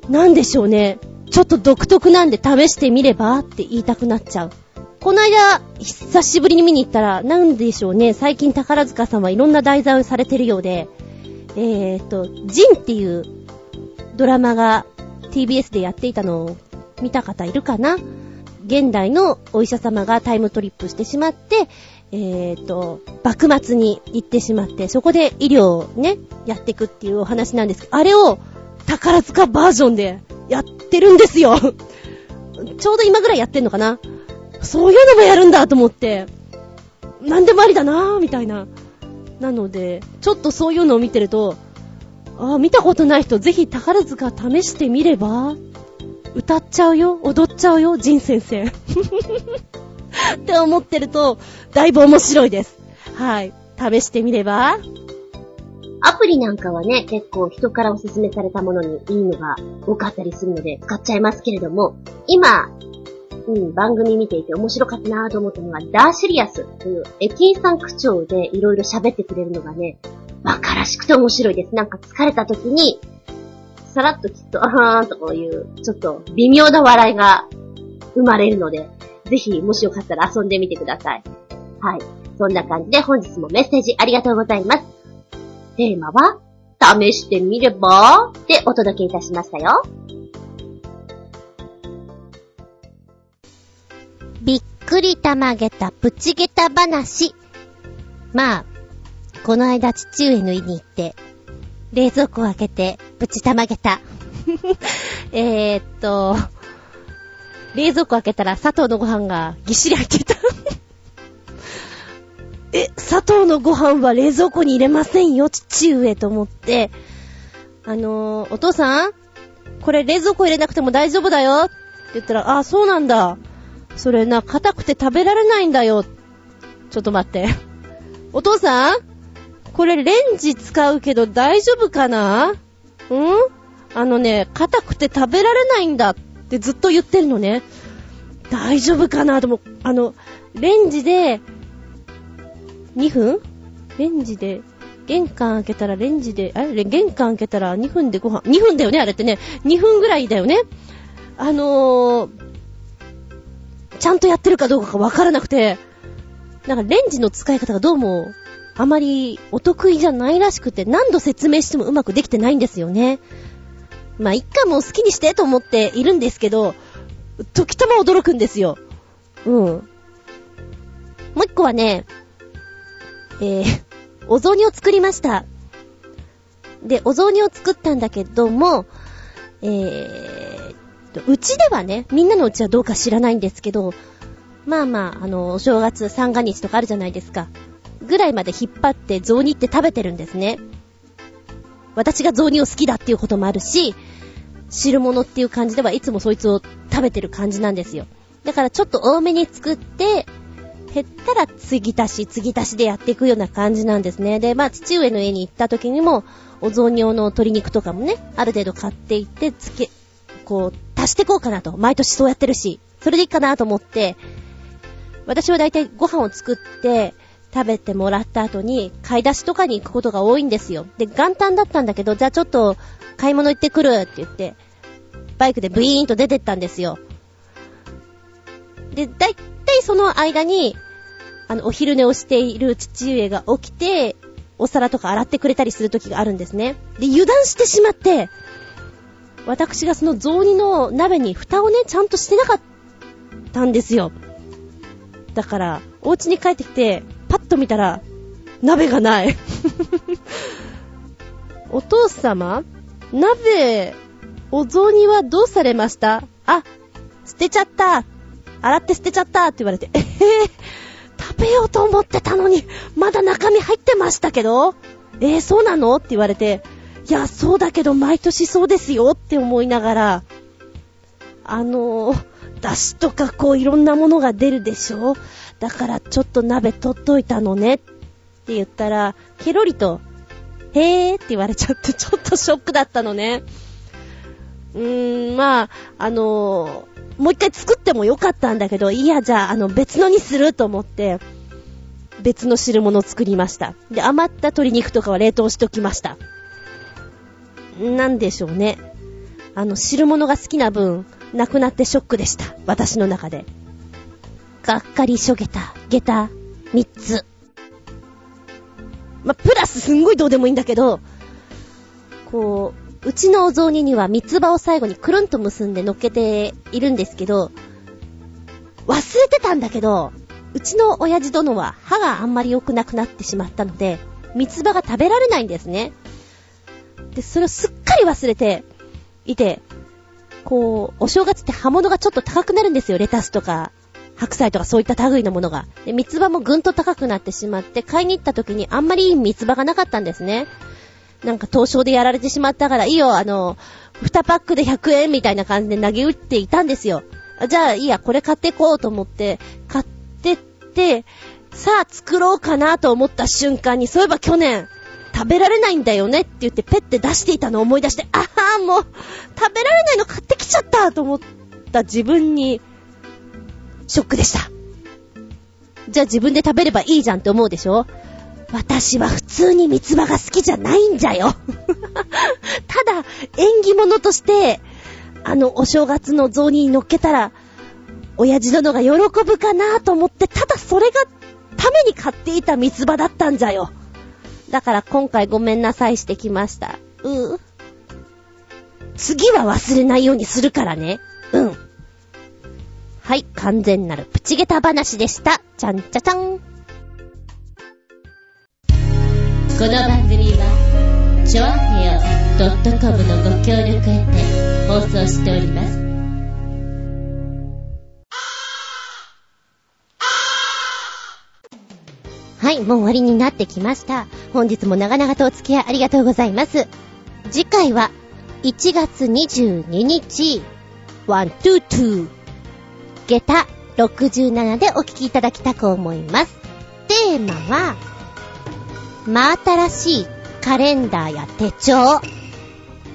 なんでしょうね。ちょっと独特なんで試してみればって言いたくなっちゃう。この間、久しぶりに見に行ったら、なんでしょうね、最近宝塚さんはいろんな題材をされてるようで、えーと、ジンっていうドラマが TBS でやっていたのを見た方いるかな？現代のお医者様がタイムトリップしてしまって、えーと、幕末に行ってしまって、そこで医療をね、やっていくっていうお話なんですけど、あれを宝塚バージョンでやってるんですよ。[laughs] ちょうど今ぐらいやってんのかな？そういうのもやるんだと思って、なんでもありだなぁ、みたいな。なので、ちょっとそういうのを見てると、ああ見たことない人、ぜひ宝塚試してみれば歌っちゃうよ踊っちゃうよ仁先生。[laughs] って思ってると、だいぶ面白いです。はい。試してみればアプリなんかはね、結構人からおすすめされたものにいいのが多かったりするので使っちゃいますけれども、今、うん、番組見ていて面白かったなと思ったのが、ダーシリアスという駅員さん口調でいろいろ喋ってくれるのがね、馬鹿らしくて面白いです。なんか疲れた時に、さらっときっと、あはーんとこういう、ちょっと微妙な笑いが生まれるので、ぜひ、もしよかったら遊んでみてください。はい。そんな感じで本日もメッセージありがとうございます。テーマは、試してみれば？でお届けいたしましたよ。くりたまげたプチげた話。まあ、この間父上の家に行って、冷蔵庫を開けて、プチたまげた。[laughs] えっと、冷蔵庫開けたら砂糖のご飯がぎっしり入ってた。[laughs] え、砂糖のご飯は冷蔵庫に入れませんよ、父上と思って、あのー、お父さんこれ冷蔵庫入れなくても大丈夫だよって言ったら、あ、そうなんだ。それな、硬くて食べられないんだよ。ちょっと待って。[laughs] お父さん？これレンジ使うけど大丈夫かな？ん？あのね、硬くて食べられないんだってずっと言ってるのね。大丈夫かな？とも、あの、レンジで2分？レンジで、玄関開けたらレンジで、あれ？玄関開けたら2分でご飯、2分だよねあれってね。2分ぐらいだよね。あのー、ちゃんとやってるかどうかがわからなくて、なんかレンジの使い方がどうも、あまりお得意じゃないらしくて、何度説明してもうまくできてないんですよね。まあ、一回も好きにしてと思っているんですけど、時たま驚くんですよ。うん。もう一個はね、えー、お雑煮を作りました。で、お雑煮を作ったんだけども、えー、うちではね、みんなのうちはどうか知らないんですけど、まあまあ、あの、お正月三が日とかあるじゃないですか。ぐらいまで引っ張って雑煮って食べてるんですね。私が雑煮を好きだっていうこともあるし、汁物っていう感じではいつもそいつを食べてる感じなんですよ。だからちょっと多めに作って、減ったら継ぎ足し、継ぎ足しでやっていくような感じなんですね。で、まあ、父上の家に行った時にも、お雑煮用の鶏肉とかもね、ある程度買っていって、つけ、こう、足してこうかなと。毎年そうやってるし、それでいいかなと思って、私はだいたいご飯を作って、食べてもらった後に、買い出しとかに行くことが多いんですよ。で、元旦だったんだけど、じゃあちょっと、買い物行ってくるって言って、バイクでブイーンと出てったんですよ。で、だい体その間に、あの、お昼寝をしている父上が起きて、お皿とか洗ってくれたりする時があるんですね。で、油断してしまって、私がその雑煮の鍋に蓋をね、ちゃんとしてなかったんですよ。だから、お家に帰ってきて、パッと見たら、鍋がない。[laughs] お父様鍋、お雑煮はどうされました？あ、捨てちゃった。洗って捨てちゃったって言われて、えぇ、ー、食べようと思ってたのに、まだ中身入ってましたけど？えー、そうなの？って言われて、いや、そうだけど毎年そうですよって思いながら、あのー、だしとかこういろんなものが出るでしょ？だからちょっと鍋取っといたのねって言ったら、ケロリと、へーって言われちゃってちょっとショックだったのね。うーん、まあ、あのー、もう一回作ってもよかったんだけど、いや、じゃあ、あの、別のにすると思って、別の汁物を作りました。で、余った鶏肉とかは冷凍しときました。なんでしょうね。あの、汁物が好きな分、なくなってショックでした。私の中で。がっかりしょげた、げた、三つ。ま、プラスすんごいどうでもいいんだけど、こう、うちのお雑煮には三つ葉を最後にくるんと結んで乗っけているんですけど、忘れてたんだけど、うちの親父殿は歯があんまり良くなくなってしまったので、三つ葉が食べられないんですね。で、それをすっかり忘れていて、こう、お正月って葉物がちょっと高くなるんですよ。レタスとか、白菜とかそういった類のものが。で、三つ葉もぐんと高くなってしまって、買いに行った時にあんまりいい三つ葉がなかったんですね。なんか凍傷でやられてしまったから、いいよ、あの、2パックで100円みたいな感じで投げ打っていたんですよ。じゃあいいや、これ買っていこうと思って、買ってって、さあ作ろうかなと思った瞬間に、そういえば去年、食べられないんだよねって言ってペッて出していたのを思い出して、ああ、もう、食べられないの買ってきちゃったと思った自分に、ショックでした。じゃあ自分で食べればいいじゃんって思うでしょ？私は普通に三つ葉が好きじゃないんじゃよ。[laughs] ただ、縁起物として、あのお正月の雑煮に乗っけたら、親父殿が喜ぶかなと思って、ただそれがために買っていた三つ葉だったんじゃよ。だから今回ごめんなさいしてきました。うー。次は忘れないようにするからね。うん。はい、完全なるプチゲタ話でした。ちゃんちゃちゃん。この番組は、ちょあへよ .com のご協力を得て放送しております。はい、もう終わりになってきました。本日も長々とお付き合いありがとうございます。次回は、1月22日、 one, two, two、下駄67でお聞きいただきたく思います。テーマは、真新しいカレンダーや手帳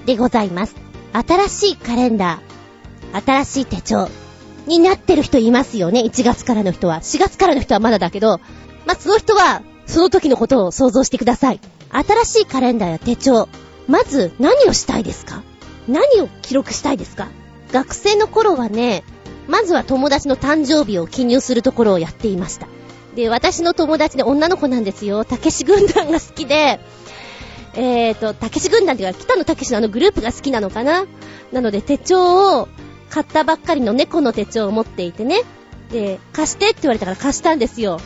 でございます。新しいカレンダー、新しい手帳になってる人いますよね。1月からの人は。4月からの人はまだだけど、まあ、その人は、その時のことを想像してください。新しいカレンダーや手帳。まず何をしたいですか？何を記録したいですか？学生の頃はね、まずは友達の誕生日を記入するところをやっていました。で、私の友達で女の子なんですよ。たけし軍団が好きで、えーと、たけし軍団っていうか、北野たけしのあのグループが好きなのかな？なので手帳を買ったばっかりの猫の手帳を持っていてね。で、貸してって言われたから貸したんですよ。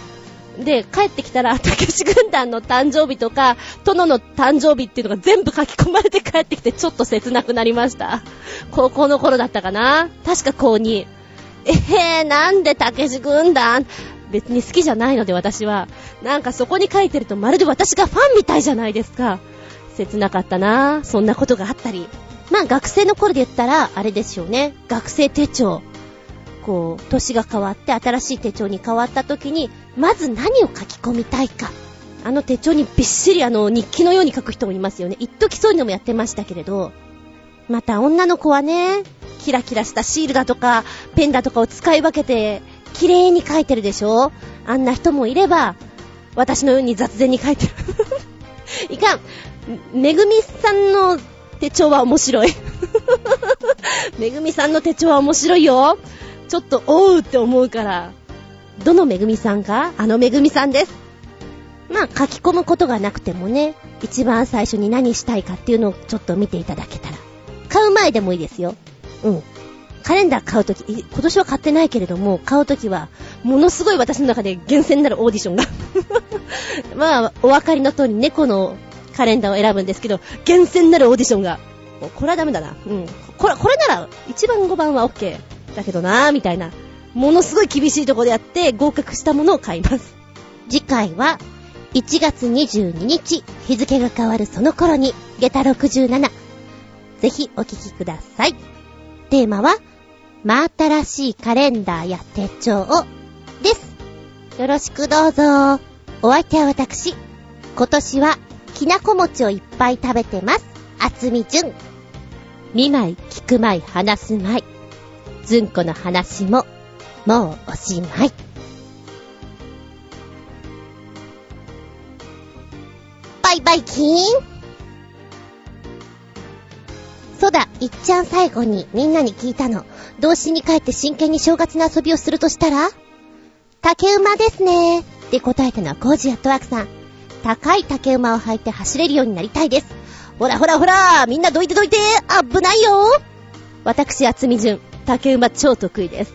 で、帰ってきたら、たけし軍団の誕生日とか、殿の誕生日っていうのが全部書き込まれて帰ってきて、ちょっと切なくなりました。高校の頃だったかな？確か高2。えへー、なんでたけし軍団？別に好きじゃないので私は。なんかそこに書いてるとまるで私がファンみたいじゃないですか。切なかったなそんなことがあったり。まあ学生の頃で言ったら、あれですよね。学生手帳。こう、年が変わって新しい手帳に変わった時に、まず何を書き込みたいか。あの手帳にびっしりあの日記のように書く人もいますよね。一時そういうのもやってましたけれど。また女の子はね、キラキラしたシールだとか、ペンだとかを使い分けて綺麗に書いてるでしょあんな人もいれば、私のように雑然に書いてる [laughs] いかん。めぐみさんの手帳は面白い [laughs] めぐみさんの手帳は面白いよ。ちょっと、おうって思うから。どのめぐみさんかあのめぐみさんです。まあ、書き込むことがなくてもね、一番最初に何したいかっていうのをちょっと見ていただけたら。買う前でもいいですよ。うん。カレンダー買うとき、今年は買ってないけれども、買うときは、ものすごい私の中で厳選なるオーディションが [laughs] まあ、お分かりの通り猫のカレンダーを選ぶんですけど、厳選なるオーディションが、これはダメだな。うん。これ、これなら、1番5番は OK。だけどなぁ、みたいな。ものすごい厳しいとこでやって合格したものを買います。次回は、1月22日、日付が変わるその頃に、下駄67。ぜひお聞きください。テーマは、真新しいカレンダーや手帳を、です。よろしくどうぞ。お相手は私。今年は、きなこ餅をいっぱい食べてます。あつみじゅん。見舞い、聞く舞い、話す舞い。ずんこの話も、もうおしまい。バイバイキーンそうだ、いっちゃん最後にみんなに聞いたの。童心に帰って真剣に正月の遊びをするとしたら？竹馬ですねって答えたのはコージアットワークさん。高い竹馬を履いて走れるようになりたいです。ほらほらほらみんなどいてどいて危ないよ私、厚み順、竹馬超得意です。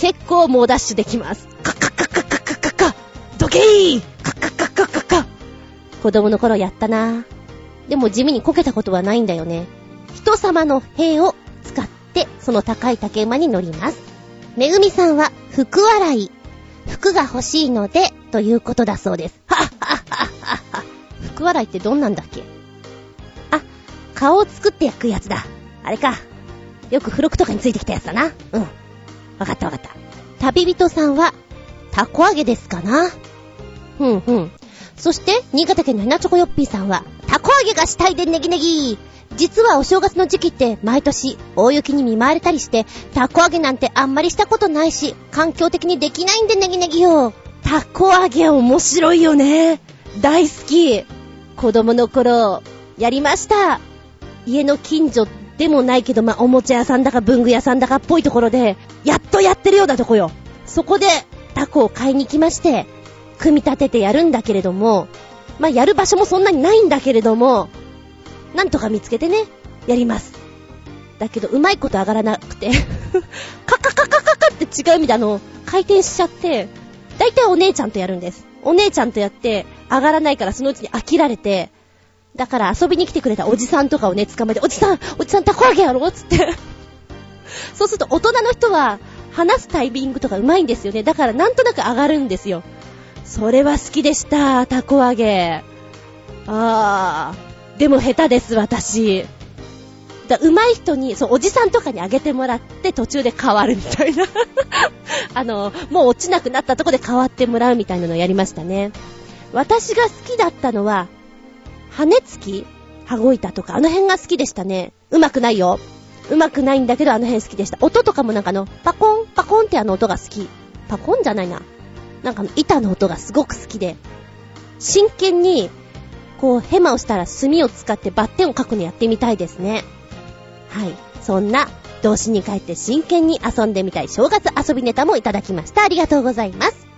結構猛ダッシュできます。カッカッカッカッカッカッカッカどけーカッカッカッカッカッカ子供の頃やったなでも地味にこけたことはないんだよね。人様の兵を使ってその高い竹馬に乗ります。めぐみさんは福笑い。服が欲しいので、ということだそうです。はっはっはっはっは。福笑いってどんなんだっけ？あ顔を作って焼くやつだ。あれか。よく付録とかについてきたやつだな。うん。わかったわかった。旅人さんは、たこ揚げですかな。ふんふん。そして、新潟県のひなチョコヨッピーさんは、たこ揚げがしたいでネギネギ実はお正月の時期って毎年大雪に見舞われたりして、たこ揚げなんてあんまりしたことないし、環境的にできないんでネギネギよ。たこ揚げ面白いよね。大好き。子供の頃、やりました。家の近所でもないけど、まあ、おもちゃ屋さんだか文具屋さんだかっぽいところで、やっとやってるようなとこよ。そこで、タコを買いに来まして、組み立ててやるんだけれども、まあ、やる場所もそんなにないんだけれども、なんとか見つけてね、やります。だけど、うまいこと上がらなくて [laughs] カカカカカカって違う意味であの、回転しちゃって、だいたいお姉ちゃんとやるんです。お姉ちゃんとやって、上がらないからそのうちに飽きられて、だから遊びに来てくれたおじさんとかをね、捕まえて、おじさん、おじさんたこ揚げやろつって [laughs] そうすると大人の人は、話すタイミングとかうまいんですよね。だからなんとなく上がるんですよ。それは好きでした、たこ揚げ。あー。でも下手です、私。だ上手い人に、そう、おじさんとかにあげてもらって途中で変わるみたいな [laughs] あの、もう落ちなくなったとこで変わってもらうみたいなのをやりましたね。私が好きだったのは、羽つき？羽子板とか、あの辺が好きでしたね。うまくないよ。うまくないんだけど、あの辺好きでした。音とかもなんかの、パコン、パコンってあの音が好き。パコンじゃないな。なんかの板の音がすごく好きで、真剣に、こう、ヘマをしたら墨を使ってバッテンを書くのやってみたいですね。はい。そんな、童心に帰って真剣に遊んでみたい正月遊びネタもいただきました。ありがとうございます。